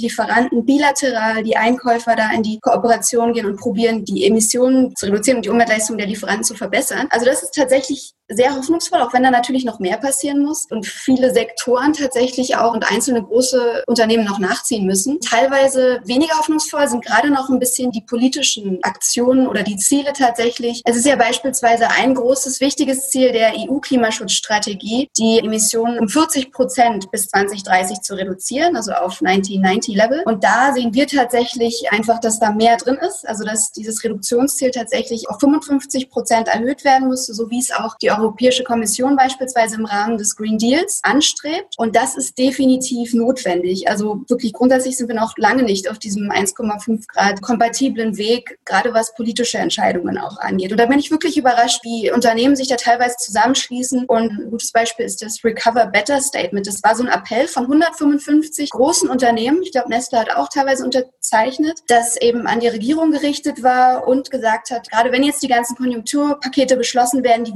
Lieferanten bilateral die Einkäufer da in die Kooperation gehen und probieren, die Emissionen zu reduzieren und die Umweltleistung der Lieferanten zu verbessern. Also das ist tatsächlich sehr hoffnungsvoll, auch wenn da natürlich noch mehr passieren muss und viele Sektoren tatsächlich auch und einzelne große Unternehmen noch nachziehen müssen. Teilweise weniger hoffnungsvoll sind gerade noch ein bisschen die politischen Aktionen oder die Ziele tatsächlich. Es ist ja beispielsweise ein großes, wichtiges Ziel der EU-Klimaschutzstrategie, die Emissionen um 40 Prozent bis 2030 zu reduzieren, also auf 1990-Level. Und da sehen wir tatsächlich einfach, dass da mehr drin ist, also dass dieses Reduktionsziel tatsächlich auf 55 Prozent erhöht werden müsste, so wie es auch die Europäische Kommission beispielsweise im Rahmen des Green Deals anstrebt. Und das ist definitiv notwendig. Also wirklich grundsätzlich sind wir noch lange nicht auf diesem 1,5 Grad kompatiblen Weg, gerade was politische Entscheidungen auch angeht. Und da bin ich wirklich überrascht, wie Unternehmen sich da teilweise zusammenschließen. Und ein gutes Beispiel ist das Recover Better Statement. Das war so ein Appell von 155 großen Unternehmen. Ich glaube, Nestle hat auch teilweise unterzeichnet, das eben an die Regierung gerichtet war und gesagt hat, gerade wenn jetzt die ganzen Konjunkturpakete beschlossen werden, die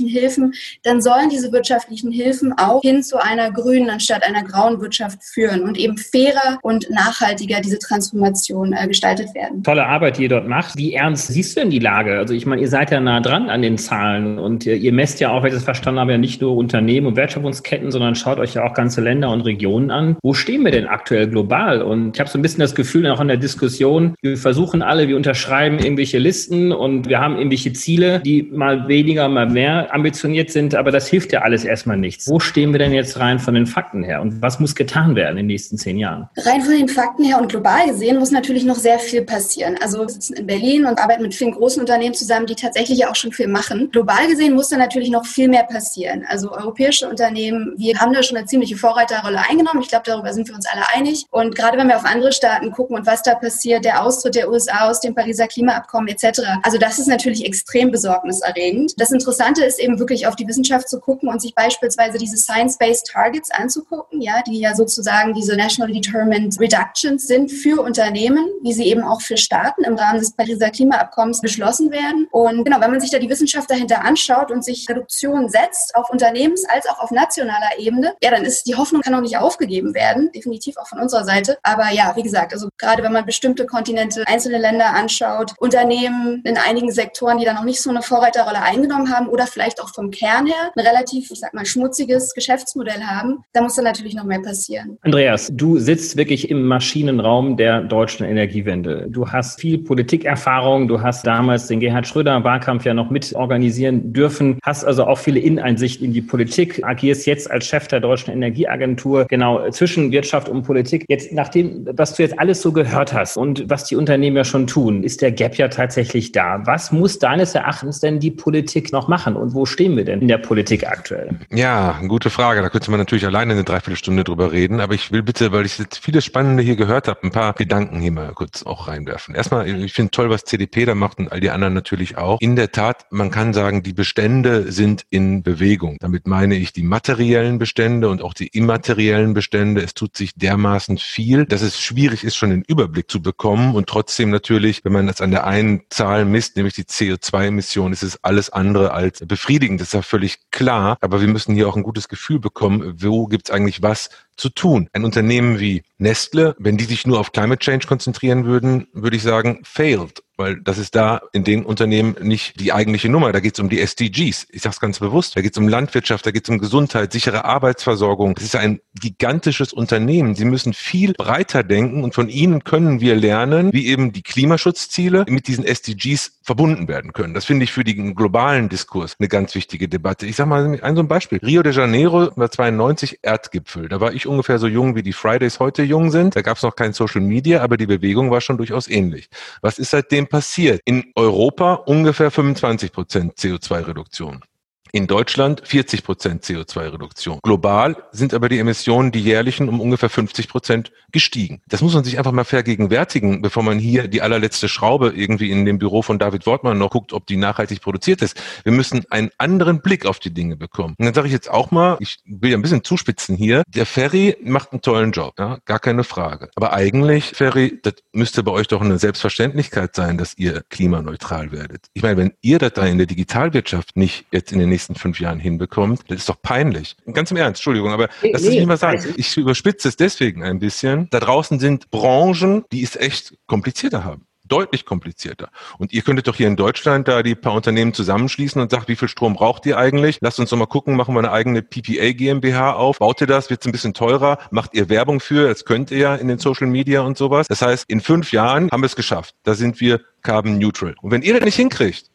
wirtschaftlichen Hilfen, dann sollen diese wirtschaftlichen Hilfen auch hin zu einer grünen anstatt einer grauen Wirtschaft führen und eben fairer und nachhaltiger diese Transformation äh, gestaltet werden. Tolle Arbeit, die ihr dort macht. Wie ernst siehst du denn die Lage? Also ich meine, ihr seid ja nah dran an den Zahlen und ihr, ihr messt ja auch, wenn ich das verstanden habe, ja nicht nur Unternehmen und Wertschöpfungsketten, sondern schaut euch ja auch ganze Länder und Regionen an. Wo stehen wir denn aktuell global? Und ich habe so ein bisschen das Gefühl, auch in der Diskussion, wir versuchen alle, wir unterschreiben irgendwelche Listen und wir haben irgendwelche Ziele, die mal weniger, mal mehr ambitioniert sind, aber das hilft ja alles erstmal nichts. Wo stehen wir denn jetzt rein von den Fakten her und was muss getan werden in den nächsten zehn Jahren? Rein von den Fakten her und global gesehen muss natürlich noch sehr viel passieren. Also wir sitzen in Berlin und arbeiten mit vielen großen Unternehmen zusammen, die tatsächlich auch schon viel machen. Global gesehen muss da natürlich noch viel mehr passieren. Also europäische Unternehmen, wir haben da schon eine ziemliche Vorreiterrolle eingenommen. Ich glaube, darüber sind wir uns alle einig. Und gerade wenn wir auf andere Staaten gucken und was da passiert, der Austritt der USA aus dem Pariser Klimaabkommen etc. Also das ist natürlich extrem besorgniserregend. Das Interessante ist eben wirklich auf die Wissenschaft zu gucken und sich beispielsweise diese Science-Based Targets anzugucken, ja, die ja sozusagen diese National Determined Reductions sind für Unternehmen, wie sie eben auch für Staaten im Rahmen des Pariser Klimaabkommens beschlossen werden. Und genau, wenn man sich da die Wissenschaft dahinter anschaut und sich Reduktionen setzt auf Unternehmens- als auch auf nationaler Ebene, ja, dann ist die Hoffnung kann auch nicht aufgegeben werden, definitiv auch von unserer Seite. Aber ja, wie gesagt, also gerade wenn man bestimmte Kontinente, einzelne Länder anschaut, Unternehmen in einigen Sektoren, die dann noch nicht so eine Vorreiterrolle eingenommen haben oder vielleicht auch vom Kern her ein relativ, ich sag mal, schmutziges Geschäftsmodell haben, da muss dann natürlich noch mehr passieren. Andreas, du sitzt wirklich im Maschinenraum der deutschen Energiewende. Du hast viel Politikerfahrung, du hast damals den Gerhard Schröder Wahlkampf ja noch mit organisieren dürfen, hast also auch viele Inneneinsicht in die Politik, agierst jetzt als Chef der deutschen Energieagentur, genau zwischen Wirtschaft und Politik. Jetzt, nachdem, was du jetzt alles so gehört hast und was die Unternehmen ja schon tun, ist der Gap ja tatsächlich da. Was muss deines Erachtens denn die Politik noch machen und wo stehen wir denn in der Politik aktuell? Ja, gute Frage. Da könnte man natürlich alleine eine Dreiviertelstunde drüber reden, aber ich will bitte, weil ich jetzt viele Spannende hier gehört habe, ein paar Gedanken hier mal kurz auch reinwerfen. Erstmal, ich finde toll, was CDP da macht und all die anderen natürlich auch. In der Tat, man kann sagen, die Bestände sind in Bewegung. Damit meine ich die materiellen Bestände und auch die immateriellen Bestände. Es tut sich dermaßen viel, dass es schwierig ist, schon den Überblick zu bekommen und trotzdem natürlich, wenn man das an der einen Zahl misst, nämlich die CO2-Emissionen, ist es alles andere als befriedigend. Das ist ja völlig klar. Aber wir müssen hier auch ein gutes Gefühl bekommen, wo gibt es eigentlich was zu tun. Ein Unternehmen wie Nestle, wenn die sich nur auf Climate Change konzentrieren würden, würde ich sagen, failed weil das ist da in den Unternehmen nicht die eigentliche Nummer. Da geht es um die SDGs. Ich sage es ganz bewusst. Da geht es um Landwirtschaft, da geht es um Gesundheit, sichere Arbeitsversorgung. Es ist ein gigantisches Unternehmen. Sie müssen viel breiter denken und von ihnen können wir lernen, wie eben die Klimaschutzziele mit diesen SDGs verbunden werden können. Das finde ich für den globalen Diskurs eine ganz wichtige Debatte. Ich sage mal ein so ein Beispiel. Rio de Janeiro war 92 Erdgipfel. Da war ich ungefähr so jung, wie die Fridays heute jung sind. Da gab es noch kein Social Media, aber die Bewegung war schon durchaus ähnlich. Was ist seitdem passiert? In Europa ungefähr 25 Prozent CO2-Reduktion. In Deutschland 40 Prozent CO2-Reduktion. Global sind aber die Emissionen, die jährlichen, um ungefähr 50 Prozent gestiegen. Das muss man sich einfach mal vergegenwärtigen, bevor man hier die allerletzte Schraube irgendwie in dem Büro von David Wortmann noch guckt, ob die nachhaltig produziert ist. Wir müssen einen anderen Blick auf die Dinge bekommen. Und dann sage ich jetzt auch mal, ich will ja ein bisschen zuspitzen hier, der Ferry macht einen tollen Job, ja, gar keine Frage. Aber eigentlich, Ferry, das müsste bei euch doch eine Selbstverständlichkeit sein, dass ihr klimaneutral werdet. Ich meine, wenn ihr da in der Digitalwirtschaft nicht jetzt in den nächsten nächsten fünf Jahren hinbekommt. Das ist doch peinlich. Ganz im Ernst, Entschuldigung, aber nee, lass nee, mich mal sagen. Ich überspitze es deswegen ein bisschen. Da draußen sind Branchen, die es echt komplizierter haben deutlich komplizierter. Und ihr könntet doch hier in Deutschland da die paar Unternehmen zusammenschließen und sagt, wie viel Strom braucht ihr eigentlich? Lasst uns doch mal gucken, machen wir eine eigene PPA GmbH auf. Baut ihr das? Wird es ein bisschen teurer? Macht ihr Werbung für? Das könnt ihr ja in den Social Media und sowas. Das heißt, in fünf Jahren haben wir es geschafft. Da sind wir carbon neutral. Und wenn ihr das nicht hinkriegt,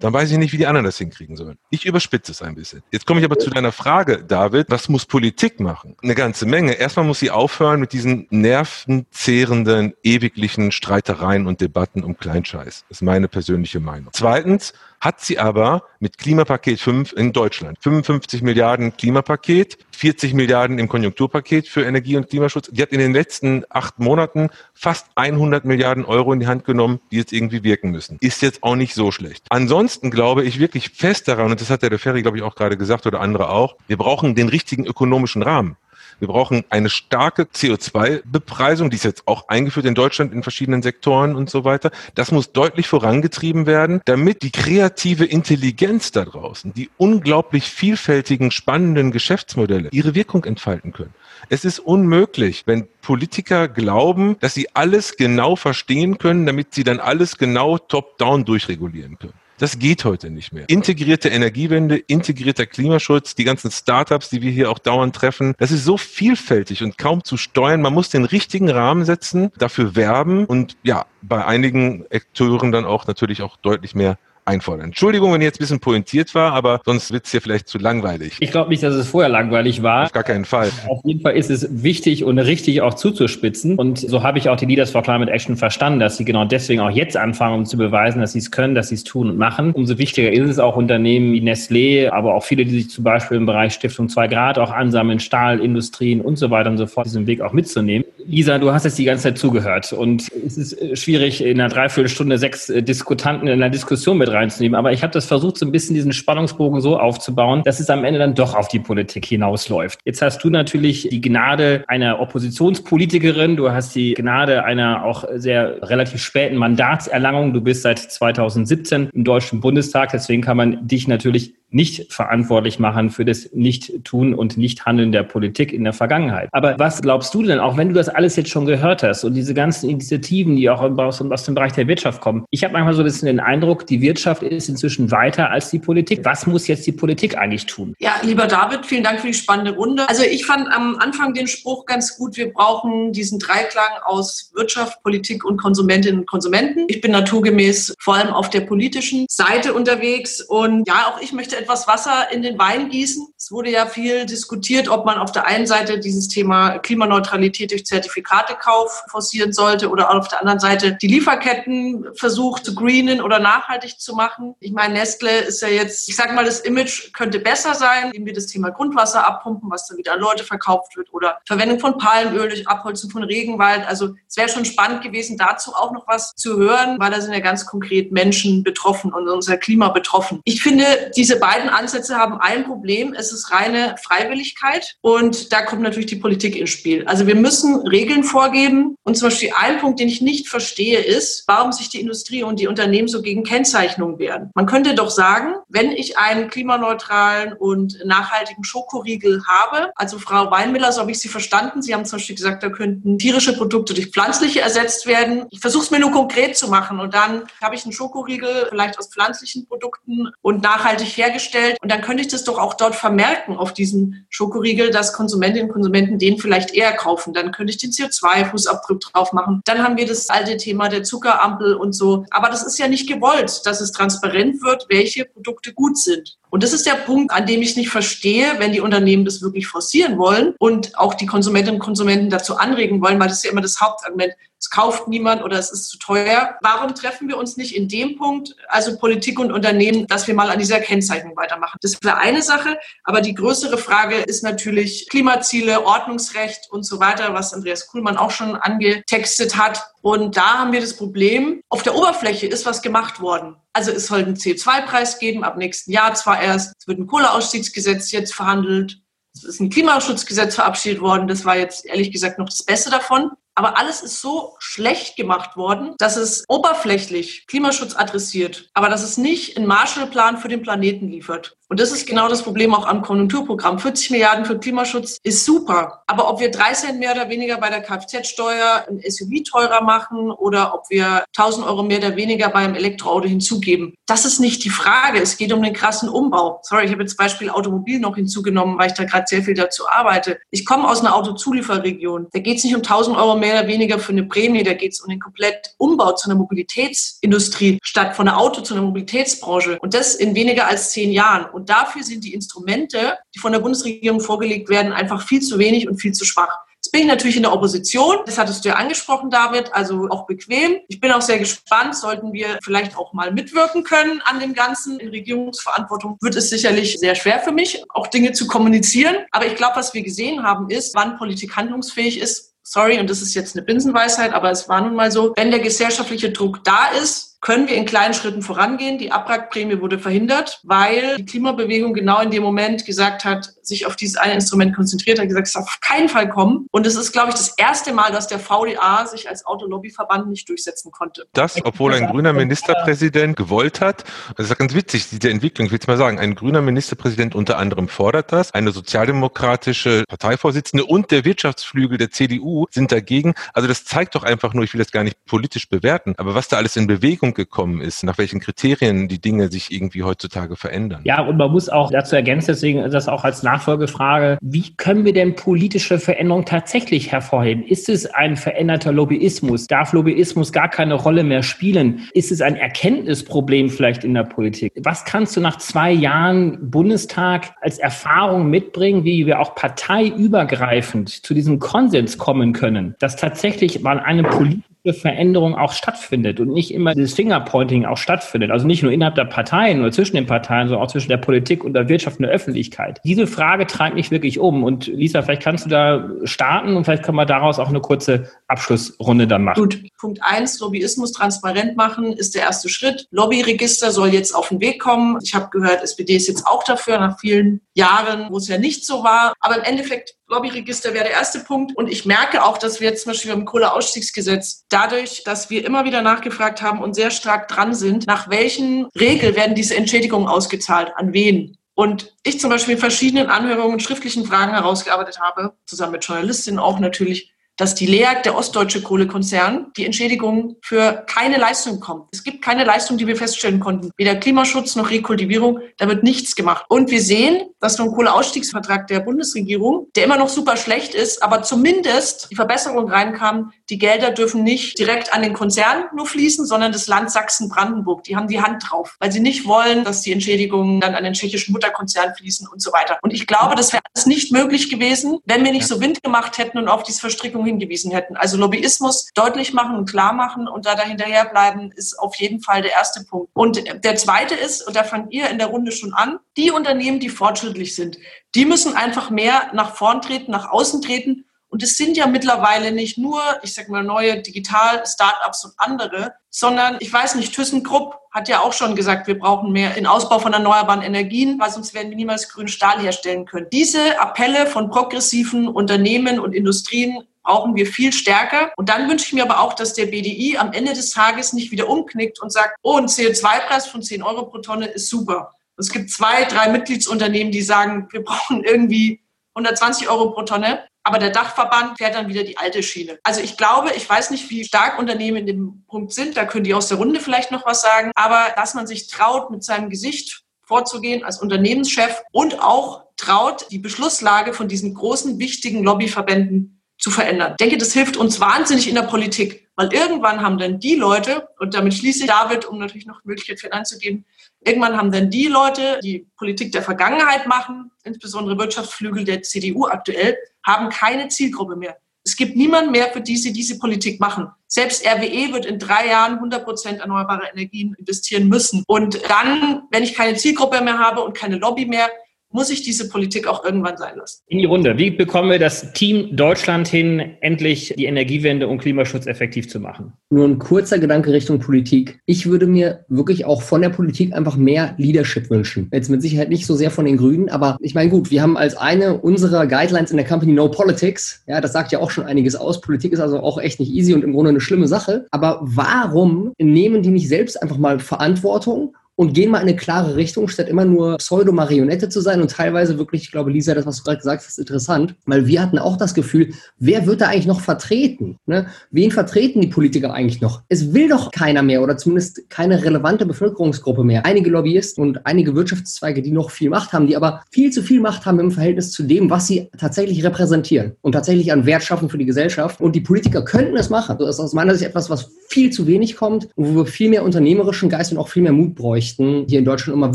dann weiß ich nicht, wie die anderen das hinkriegen sollen. Ich überspitze es ein bisschen. Jetzt komme ich aber zu deiner Frage, David. Was muss Politik machen? Eine ganze Menge. Erstmal muss sie aufhören mit diesen nervenzehrenden, ewiglichen Streitereien und Debatten um Kleinscheiß. Das ist meine persönliche Meinung. Zweitens Hat sie aber mit Klimapaket 5 in Deutschland. 55 Milliarden Klimapaket, 40 Milliarden im Konjunkturpaket für Energie- und Klimaschutz. Die hat in den letzten acht Monaten fast 100 Milliarden Euro in die Hand genommen, die jetzt irgendwie wirken müssen. Ist jetzt auch nicht so schlecht. Ansonsten glaube ich wirklich fest daran, und das hat der Ferry, glaube ich, auch gerade gesagt oder andere auch, wir brauchen den richtigen ökonomischen Rahmen. Wir brauchen eine starke CO2-Bepreisung, die ist jetzt auch eingeführt in Deutschland in verschiedenen Sektoren und so weiter. Das muss deutlich vorangetrieben werden, damit die kreative Intelligenz da draußen, die unglaublich vielfältigen, spannenden Geschäftsmodelle ihre Wirkung entfalten können. Es ist unmöglich, wenn Politiker glauben, dass sie alles genau verstehen können, damit sie dann alles genau top-down durchregulieren können. Das geht heute nicht mehr. Integrierte Energiewende, integrierter Klimaschutz, die ganzen Startups, die wir hier auch dauernd treffen, das ist so vielfältig und kaum zu steuern. Man muss den richtigen Rahmen setzen, dafür werben und ja, bei einigen Akteuren dann auch natürlich auch deutlich mehr einfordern. Entschuldigung, wenn ich jetzt ein bisschen pointiert war, aber sonst wird es hier vielleicht zu langweilig. Ich glaube nicht, dass es vorher langweilig war. Auf gar keinen Fall. Auf jeden Fall ist es wichtig und richtig auch zuzuspitzen. Und so habe ich auch die Leaders for Climate Action verstanden, dass sie genau deswegen auch jetzt anfangen, um zu beweisen, dass sie es können, dass sie es tun und machen. Umso wichtiger ist es auch Unternehmen wie Nestlé, aber auch viele, die sich zum Beispiel im Bereich Stiftung 2 Grad auch ansammeln, Stahlindustrien und so weiter und so fort, diesen Weg auch mitzunehmen. Lisa, du hast jetzt die ganze Zeit zugehört und es ist schwierig, in einer Dreiviertelstunde sechs Diskutanten in einer Diskussion mit reinzunehmen. Aber ich habe das versucht, so ein bisschen diesen Spannungsbogen so aufzubauen, dass es am Ende dann doch auf die Politik hinausläuft. Jetzt hast du natürlich die Gnade einer Oppositionspolitikerin, du hast die Gnade einer auch sehr relativ späten Mandatserlangung. Du bist seit 2017 im Deutschen Bundestag, deswegen kann man dich natürlich nicht verantwortlich machen für das Nicht-Tun und Nicht-Handeln der Politik in der Vergangenheit. Aber was glaubst du denn, auch wenn du das alles jetzt schon gehört hast und diese ganzen Initiativen, die auch aus, dem Bereich der Wirtschaft kommen, ich habe manchmal so ein bisschen den Eindruck, die Wirtschaft ist inzwischen weiter als die Politik. Was muss jetzt die Politik eigentlich tun? Ja, lieber David, vielen Dank für die spannende Runde. Also ich fand am Anfang den Spruch ganz gut, wir brauchen diesen Dreiklang aus Wirtschaft, Politik und Konsumentinnen und Konsumenten. Ich bin naturgemäß vor allem auf der politischen Seite unterwegs und ja, auch ich möchte etwas Wasser in den Wein gießen. Es wurde ja viel diskutiert, ob man auf der einen Seite dieses Thema Klimaneutralität durch Zertifikatekauf forcieren sollte oder auf der anderen Seite die Lieferketten versucht zu greenen oder nachhaltig zu machen. Ich meine, Nestle ist ja jetzt, ich sage mal, das Image könnte besser sein, indem wir das Thema Grundwasser abpumpen, was dann wieder an Leute verkauft wird oder Verwendung von Palmöl durch Abholzen von Regenwald. Also es wäre schon spannend gewesen, dazu auch noch was zu hören, weil da sind ja ganz konkret Menschen betroffen und unser Klima betroffen. Ich finde, diese beiden beiden Ansätze haben ein Problem. Es ist reine Freiwilligkeit und da kommt natürlich die Politik ins Spiel. Also wir müssen Regeln vorgeben. Und zum Beispiel ein Punkt, den ich nicht verstehe, ist, warum sich die Industrie und die Unternehmen so gegen Kennzeichnung wehren. Man könnte doch sagen, wenn ich einen klimaneutralen und nachhaltigen Schokoriegel habe, also Frau Weinmiller, so habe ich Sie verstanden. Sie haben zum Beispiel gesagt, da könnten tierische Produkte durch pflanzliche ersetzt werden. Ich versuche es mir nur konkret zu machen und dann habe ich einen Schokoriegel vielleicht aus pflanzlichen Produkten und nachhaltig hergestellt hergestellt. Und dann könnte ich das doch auch dort vermerken auf diesem Schokoriegel, dass Konsumentinnen und Konsumenten den vielleicht eher kaufen. Dann könnte ich den CO2-Fußabdruck drauf machen. Dann haben wir das alte Thema der Zuckerampel und so. Aber das ist ja nicht gewollt, dass es transparent wird, welche Produkte gut sind. Und das ist der Punkt, an dem ich nicht verstehe, wenn die Unternehmen das wirklich forcieren wollen und auch die Konsumentinnen und Konsumenten dazu anregen wollen, weil das ist ja immer das Hauptargument. Es kauft niemand oder es ist zu teuer. Warum treffen wir uns nicht in dem Punkt, also Politik und Unternehmen, dass wir mal an dieser Kennzeichnung weitermachen? Das wäre eine Sache. Aber die größere Frage ist natürlich Klimaziele, Ordnungsrecht und so weiter, was Andreas Kuhlmann auch schon angetextet hat. Und da haben wir das Problem, auf der Oberfläche ist was gemacht worden. Also es soll einen CO2-Preis geben, ab nächsten Jahr zwar erst. Es wird ein Kohleausstiegsgesetz jetzt verhandelt. Es ist ein Klimaschutzgesetz verabschiedet worden. Das war jetzt ehrlich gesagt noch das Beste davon. Aber alles ist so schlecht gemacht worden, dass es oberflächlich Klimaschutz adressiert, aber dass es nicht einen Marshallplan für den Planeten liefert. Und das ist genau das Problem auch am Konjunkturprogramm. 40 Milliarden für Klimaschutz ist super. Aber ob wir drei Cent mehr oder weniger bei der Kfz-Steuer ein SUV teurer machen oder ob wir 1000 Euro mehr oder weniger beim Elektroauto hinzugeben, das ist nicht die Frage. Es geht um den krassen Umbau. Sorry, ich habe jetzt Beispiel Automobil noch hinzugenommen, weil ich da gerade sehr viel dazu arbeite. Ich komme aus einer Autozulieferregion. Da geht es nicht um 1000 Euro mehr oder weniger für eine Prämie. Da geht es um den kompletten Umbau zu einer Mobilitätsindustrie statt von der Auto zu einer Mobilitätsbranche. Und das in weniger als zehn Jahren. Und dafür sind die Instrumente, die von der Bundesregierung vorgelegt werden, einfach viel zu wenig und viel zu schwach. Jetzt bin ich natürlich in der Opposition. Das hattest du ja angesprochen, David, also auch bequem. Ich bin auch sehr gespannt, sollten wir vielleicht auch mal mitwirken können an dem Ganzen. In Regierungsverantwortung wird es sicherlich sehr schwer für mich, auch Dinge zu kommunizieren. Aber ich glaube, was wir gesehen haben, ist, wann Politik handlungsfähig ist. Sorry, und das ist jetzt eine Binsenweisheit, aber es war nun mal so, wenn der gesellschaftliche Druck da ist, können wir in kleinen Schritten vorangehen. Die Abwrackprämie wurde verhindert, weil die Klimabewegung genau in dem Moment gesagt hat, sich auf dieses eine Instrument konzentriert hat, gesagt, es darf auf keinen Fall kommen. Und es ist, glaube ich, das erste Mal, dass der VDA sich als Autolobbyverband nicht durchsetzen konnte. Das, obwohl ein grüner Ministerpräsident gewollt hat, das ist ganz witzig, diese Entwicklung, ich will es mal sagen, ein grüner Ministerpräsident unter anderem fordert das, eine sozialdemokratische Parteivorsitzende und der Wirtschaftsflügel der CDU sind dagegen. Also das zeigt doch einfach nur, ich will das gar nicht politisch bewerten, aber was da alles in Bewegung gekommen ist, nach welchen Kriterien die Dinge sich irgendwie heutzutage verändern. Ja, und man muss auch dazu ergänzen, deswegen das auch als Nachfolgefrage, wie können wir denn politische Veränderungen tatsächlich hervorheben? Ist es ein veränderter Lobbyismus? Darf Lobbyismus gar keine Rolle mehr spielen? Ist es ein Erkenntnisproblem vielleicht in der Politik? Was kannst du nach zwei Jahren Bundestag als Erfahrung mitbringen, wie wir auch parteiübergreifend zu diesem Konsens kommen können, dass tatsächlich mal eine politische Veränderung auch stattfindet und nicht immer dieses Fingerpointing auch stattfindet. Also nicht nur innerhalb der Parteien oder zwischen den Parteien, sondern auch zwischen der Politik und der Wirtschaft und der Öffentlichkeit. Diese Frage treibt mich wirklich um. Und Lisa, vielleicht kannst du da starten und vielleicht können wir daraus auch eine kurze Abschlussrunde dann machen. Gut, Punkt eins: Lobbyismus transparent machen ist der erste Schritt. Lobbyregister soll jetzt auf den Weg kommen. Ich habe gehört, SPD ist jetzt auch dafür nach vielen Jahren, wo es ja nicht so war. Aber im Endeffekt Lobbyregister wäre der erste Punkt. Und ich merke auch, dass wir jetzt zum Beispiel beim Kohleausstiegsgesetz dadurch, dass wir immer wieder nachgefragt haben und sehr stark dran sind, nach welchen Regeln werden diese Entschädigungen ausgezahlt, an wen? Und ich zum Beispiel in verschiedenen Anhörungen schriftlichen Fragen herausgearbeitet habe, zusammen mit Journalistinnen auch natürlich, dass die LEAG, der ostdeutsche Kohlekonzern, die Entschädigung für keine Leistung bekommt. Es gibt keine Leistung, die wir feststellen konnten. Weder Klimaschutz noch Rekultivierung, da wird nichts gemacht. Und wir sehen, dass vom Kohleausstiegsvertrag der Bundesregierung, der immer noch super schlecht ist, aber zumindest die Verbesserung reinkam, die Gelder dürfen nicht direkt an den Konzern nur fließen, sondern das Land Sachsen-Brandenburg. Die haben die Hand drauf, weil sie nicht wollen, dass die Entschädigungen dann an den tschechischen Mutterkonzern fließen und so weiter. Und ich glaube, das wäre alles nicht möglich gewesen, wenn wir nicht so Wind gemacht hätten und auf diese Verstrickung hingewiesen hätten. Also Lobbyismus deutlich machen und klar machen und da dahinterher bleiben, ist auf jeden Fall der erste Punkt. Und der zweite ist, und da fangt ihr in der Runde schon an, die Unternehmen, die fortschrittlich sind, die müssen einfach mehr nach vorn treten, nach außen treten. Und es sind ja mittlerweile nicht nur, ich sag mal, neue Digital-Startups und andere, sondern ich weiß nicht, ThyssenKrupp hat ja auch schon gesagt, wir brauchen mehr in Ausbau von erneuerbaren Energien, weil sonst werden wir niemals grünen Stahl herstellen können. Diese Appelle von progressiven Unternehmen und Industrien brauchen wir viel stärker. Und dann wünsche ich mir aber auch, dass der BDI am Ende des Tages nicht wieder umknickt und sagt, oh, ein CO2-Preis von 10 Euro pro Tonne ist super. Es gibt zwei, drei Mitgliedsunternehmen, die sagen, wir brauchen irgendwie 120 Euro pro Tonne. Aber der Dachverband fährt dann wieder die alte Schiene. Also ich glaube, ich weiß nicht, wie stark Unternehmen in dem Punkt sind. Da können die aus der Runde vielleicht noch was sagen. Aber dass man sich traut, mit seinem Gesicht vorzugehen als Unternehmenschef und auch traut, die Beschlusslage von diesen großen, wichtigen Lobbyverbänden zu verändern. Ich denke, das hilft uns wahnsinnig in der Politik, weil irgendwann haben dann die Leute, und damit schließe ich David, um natürlich noch Möglichkeit für einzugeben, irgendwann haben dann die Leute, die Politik der Vergangenheit machen, insbesondere Wirtschaftsflügel der CDU aktuell, haben keine Zielgruppe mehr. Es gibt niemanden mehr, für die sie diese Politik machen. Selbst RWE wird in drei Jahren 100 Prozent erneuerbare Energien investieren müssen. Und dann, wenn ich keine Zielgruppe mehr habe und keine Lobby mehr, muss ich diese Politik auch irgendwann sein lassen. In die Runde. Wie bekommen wir das Team Deutschland hin, endlich die Energiewende und Klimaschutz effektiv zu machen? Nur ein kurzer Gedanke Richtung Politik. Ich würde mir wirklich auch von der Politik einfach mehr Leadership wünschen. Jetzt mit Sicherheit nicht so sehr von den Grünen, aber ich meine, gut, wir haben als eine unserer Guidelines in der Company No Politics. Ja, das sagt ja auch schon einiges aus. Politik ist also auch echt nicht easy und im Grunde eine schlimme Sache. Aber warum nehmen die nicht selbst einfach mal Verantwortung und gehen mal in eine klare Richtung, statt immer nur Pseudo-Marionette zu sein und teilweise wirklich, ich glaube, Lisa, das, was du gerade gesagt hast, ist interessant, weil wir hatten auch das Gefühl, wer wird da eigentlich noch vertreten? Ne? Wen vertreten die Politiker eigentlich noch? Es will doch keiner mehr oder zumindest keine relevante Bevölkerungsgruppe mehr. Einige Lobbyisten und einige Wirtschaftszweige, die noch viel Macht haben, die aber viel zu viel Macht haben im Verhältnis zu dem, was sie tatsächlich repräsentieren und tatsächlich an Wert schaffen für die Gesellschaft. Und die Politiker könnten es machen. Das ist aus meiner Sicht etwas, was viel zu wenig kommt und wo wir viel mehr unternehmerischen Geist und auch viel mehr Mut bräuchten Rechten hier in Deutschland, um mal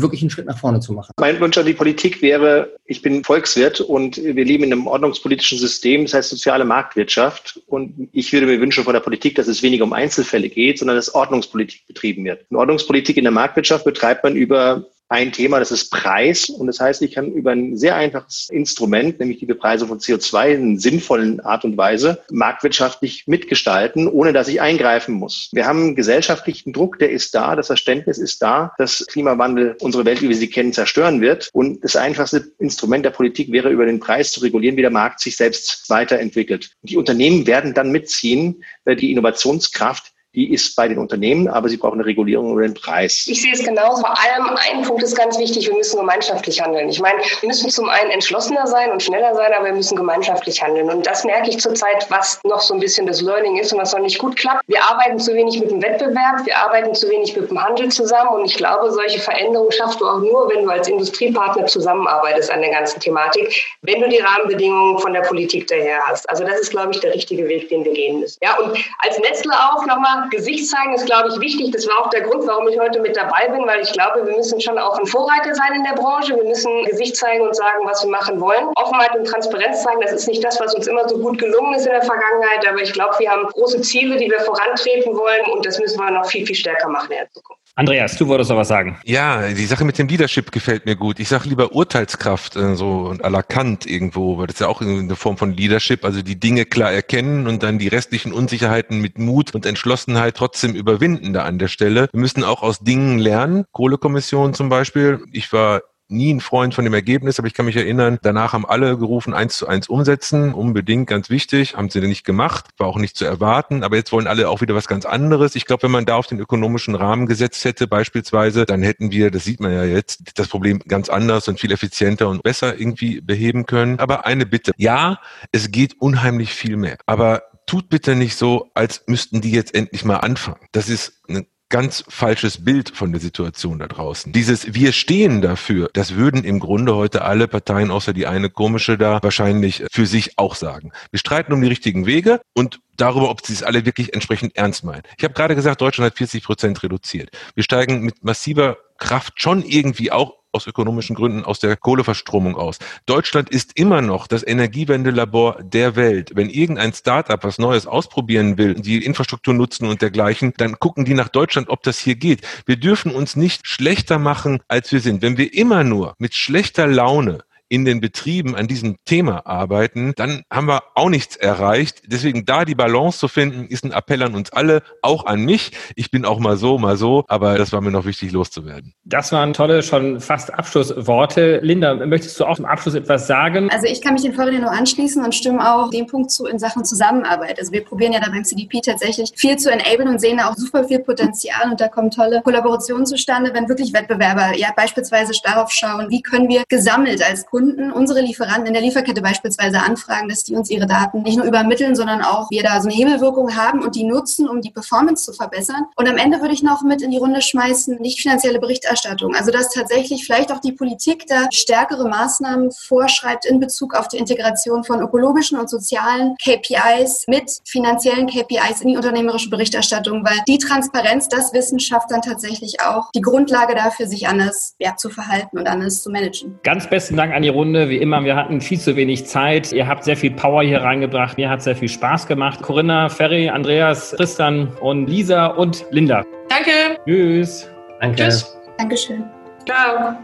wirklich einen Schritt nach vorne zu machen? Mein Wunsch an die Politik wäre, ich bin Volkswirt und wir leben in einem ordnungspolitischen System, das heißt soziale Marktwirtschaft. Und ich würde mir wünschen von der Politik, dass es weniger um Einzelfälle geht, sondern dass Ordnungspolitik betrieben wird. Und Ordnungspolitik in der Marktwirtschaft betreibt man über ein Thema, das ist Preis. Und das heißt, ich kann über ein sehr einfaches Instrument, nämlich die Bepreisung von CO2 in sinnvollen Art und Weise, marktwirtschaftlich mitgestalten, ohne dass ich eingreifen muss. Wir haben gesellschaftlichen Druck, der ist da, das Verständnis ist da, dass Klimawandel unsere Welt, wie wir sie kennen, zerstören wird. Und das einfachste Instrument der Politik wäre, über den Preis zu regulieren, wie der Markt sich selbst weiterentwickelt. Die Unternehmen werden dann mitziehen, weil die Innovationskraft die ist bei den Unternehmen, aber sie brauchen eine Regulierung über den Preis. Ich sehe es genauso. Vor allem ein Punkt ist ganz wichtig, wir müssen gemeinschaftlich handeln. Ich meine, wir müssen zum einen entschlossener sein und schneller sein, aber wir müssen gemeinschaftlich handeln. Und das merke ich zurzeit, was noch so ein bisschen das Learning ist und was noch nicht gut klappt. Wir arbeiten zu wenig mit dem Wettbewerb, wir arbeiten zu wenig mit dem Handel zusammen und ich glaube, solche Veränderungen schaffst du auch nur, wenn du als Industriepartner zusammenarbeitest an der ganzen Thematik, wenn du die Rahmenbedingungen von der Politik daher hast. Also das ist, glaube ich, der richtige Weg, den wir gehen müssen. Ja, und als Nestle auch nochmal, Gesicht zeigen ist, glaube ich, wichtig. Das war auch der Grund, warum ich heute mit dabei bin, weil ich glaube, wir müssen schon auch ein Vorreiter sein in der Branche. Wir müssen Gesicht zeigen und sagen, was wir machen wollen. Offenheit und Transparenz zeigen, das ist nicht das, was uns immer so gut gelungen ist in der Vergangenheit, aber ich glaube, wir haben große Ziele, die wir vorantreten wollen und das müssen wir noch viel, viel stärker machen in der Zukunft. Andreas, du wolltest was sagen. Ja, die Sache mit dem Leadership gefällt mir gut. Ich sage lieber Urteilskraft, äh, so à la Kant irgendwo, weil das ist ja auch eine Form von Leadership, also die Dinge klar erkennen und dann die restlichen Unsicherheiten mit Mut und Entschlossenheit trotzdem überwinden da an der Stelle. Wir müssen auch aus Dingen lernen. Kohlekommission zum Beispiel. Ich war nie ein Freund von dem Ergebnis, aber ich kann mich erinnern, danach haben alle gerufen, eins zu eins umsetzen, unbedingt, ganz wichtig, haben sie nicht gemacht, war auch nicht zu erwarten, aber jetzt wollen alle auch wieder was ganz anderes. Ich glaube, wenn man da auf den ökonomischen Rahmen gesetzt hätte beispielsweise, dann hätten wir, das sieht man ja jetzt, das Problem ganz anders und viel effizienter und besser irgendwie beheben können. Aber eine Bitte, ja, es geht unheimlich viel mehr, aber tut bitte nicht so, als müssten die jetzt endlich mal anfangen. Das ist eine ganz falsches Bild von der Situation da draußen. Dieses Wir stehen dafür, das würden im Grunde heute alle Parteien, außer die eine komische da, wahrscheinlich für sich auch sagen. Wir streiten um die richtigen Wege und darüber, ob sie es alle wirklich entsprechend ernst meinen. Ich habe gerade gesagt, Deutschland hat 40 Prozent reduziert. Wir steigen mit massiver Kraft schon irgendwie auch aus ökonomischen Gründen aus der Kohleverstromung aus. Deutschland ist immer noch das Energiewendelabor der Welt. Wenn irgendein Startup was Neues ausprobieren will, die Infrastruktur nutzen und dergleichen, dann gucken die nach Deutschland, ob das hier geht. Wir dürfen uns nicht schlechter machen, als wir sind. Wenn wir immer nur mit schlechter Laune in den Betrieben an diesem Thema arbeiten, dann haben wir auch nichts erreicht. Deswegen da die Balance zu finden, ist ein Appell an uns alle, auch an mich. Ich bin auch mal so, mal so, aber das war mir noch wichtig loszuwerden. Das waren tolle, schon fast Abschlussworte. Linda, möchtest du auch zum Abschluss etwas sagen? Also ich kann mich den Vorrednern nur anschließen und stimme auch dem Punkt zu in Sachen Zusammenarbeit. Also wir probieren ja da beim CDP tatsächlich viel zu enablen und sehen da auch super viel Potenzial und da kommen tolle Kollaborationen zustande, wenn wirklich Wettbewerber ja beispielsweise darauf schauen, wie können wir gesammelt als Kunden unsere Lieferanten in der Lieferkette beispielsweise anfragen, dass die uns ihre Daten nicht nur übermitteln, sondern auch wir da so eine Hebelwirkung haben und die nutzen, um die Performance zu verbessern. Und am Ende würde ich noch mit in die Runde schmeißen, nicht finanzielle Berichterstattung. Also dass tatsächlich vielleicht auch die Politik da stärkere Maßnahmen vorschreibt in Bezug auf die Integration von ökologischen und sozialen KPIs mit finanziellen KPIs in die unternehmerische Berichterstattung, weil die Transparenz, das Wissenschaft dann tatsächlich auch die Grundlage dafür, sich anders ja, zu verhalten und anders zu managen. Ganz besten Dank an die Runde. Wie immer, wir hatten viel zu wenig Zeit. Ihr habt sehr viel Power hier reingebracht. Mir hat sehr viel Spaß gemacht. Corinna, Ferry, Andreas, Tristan und Lisa und Linda. Danke. Tschüss. Danke. Tschüss. Dankeschön. Ciao.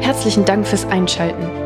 Herzlichen Dank fürs Einschalten.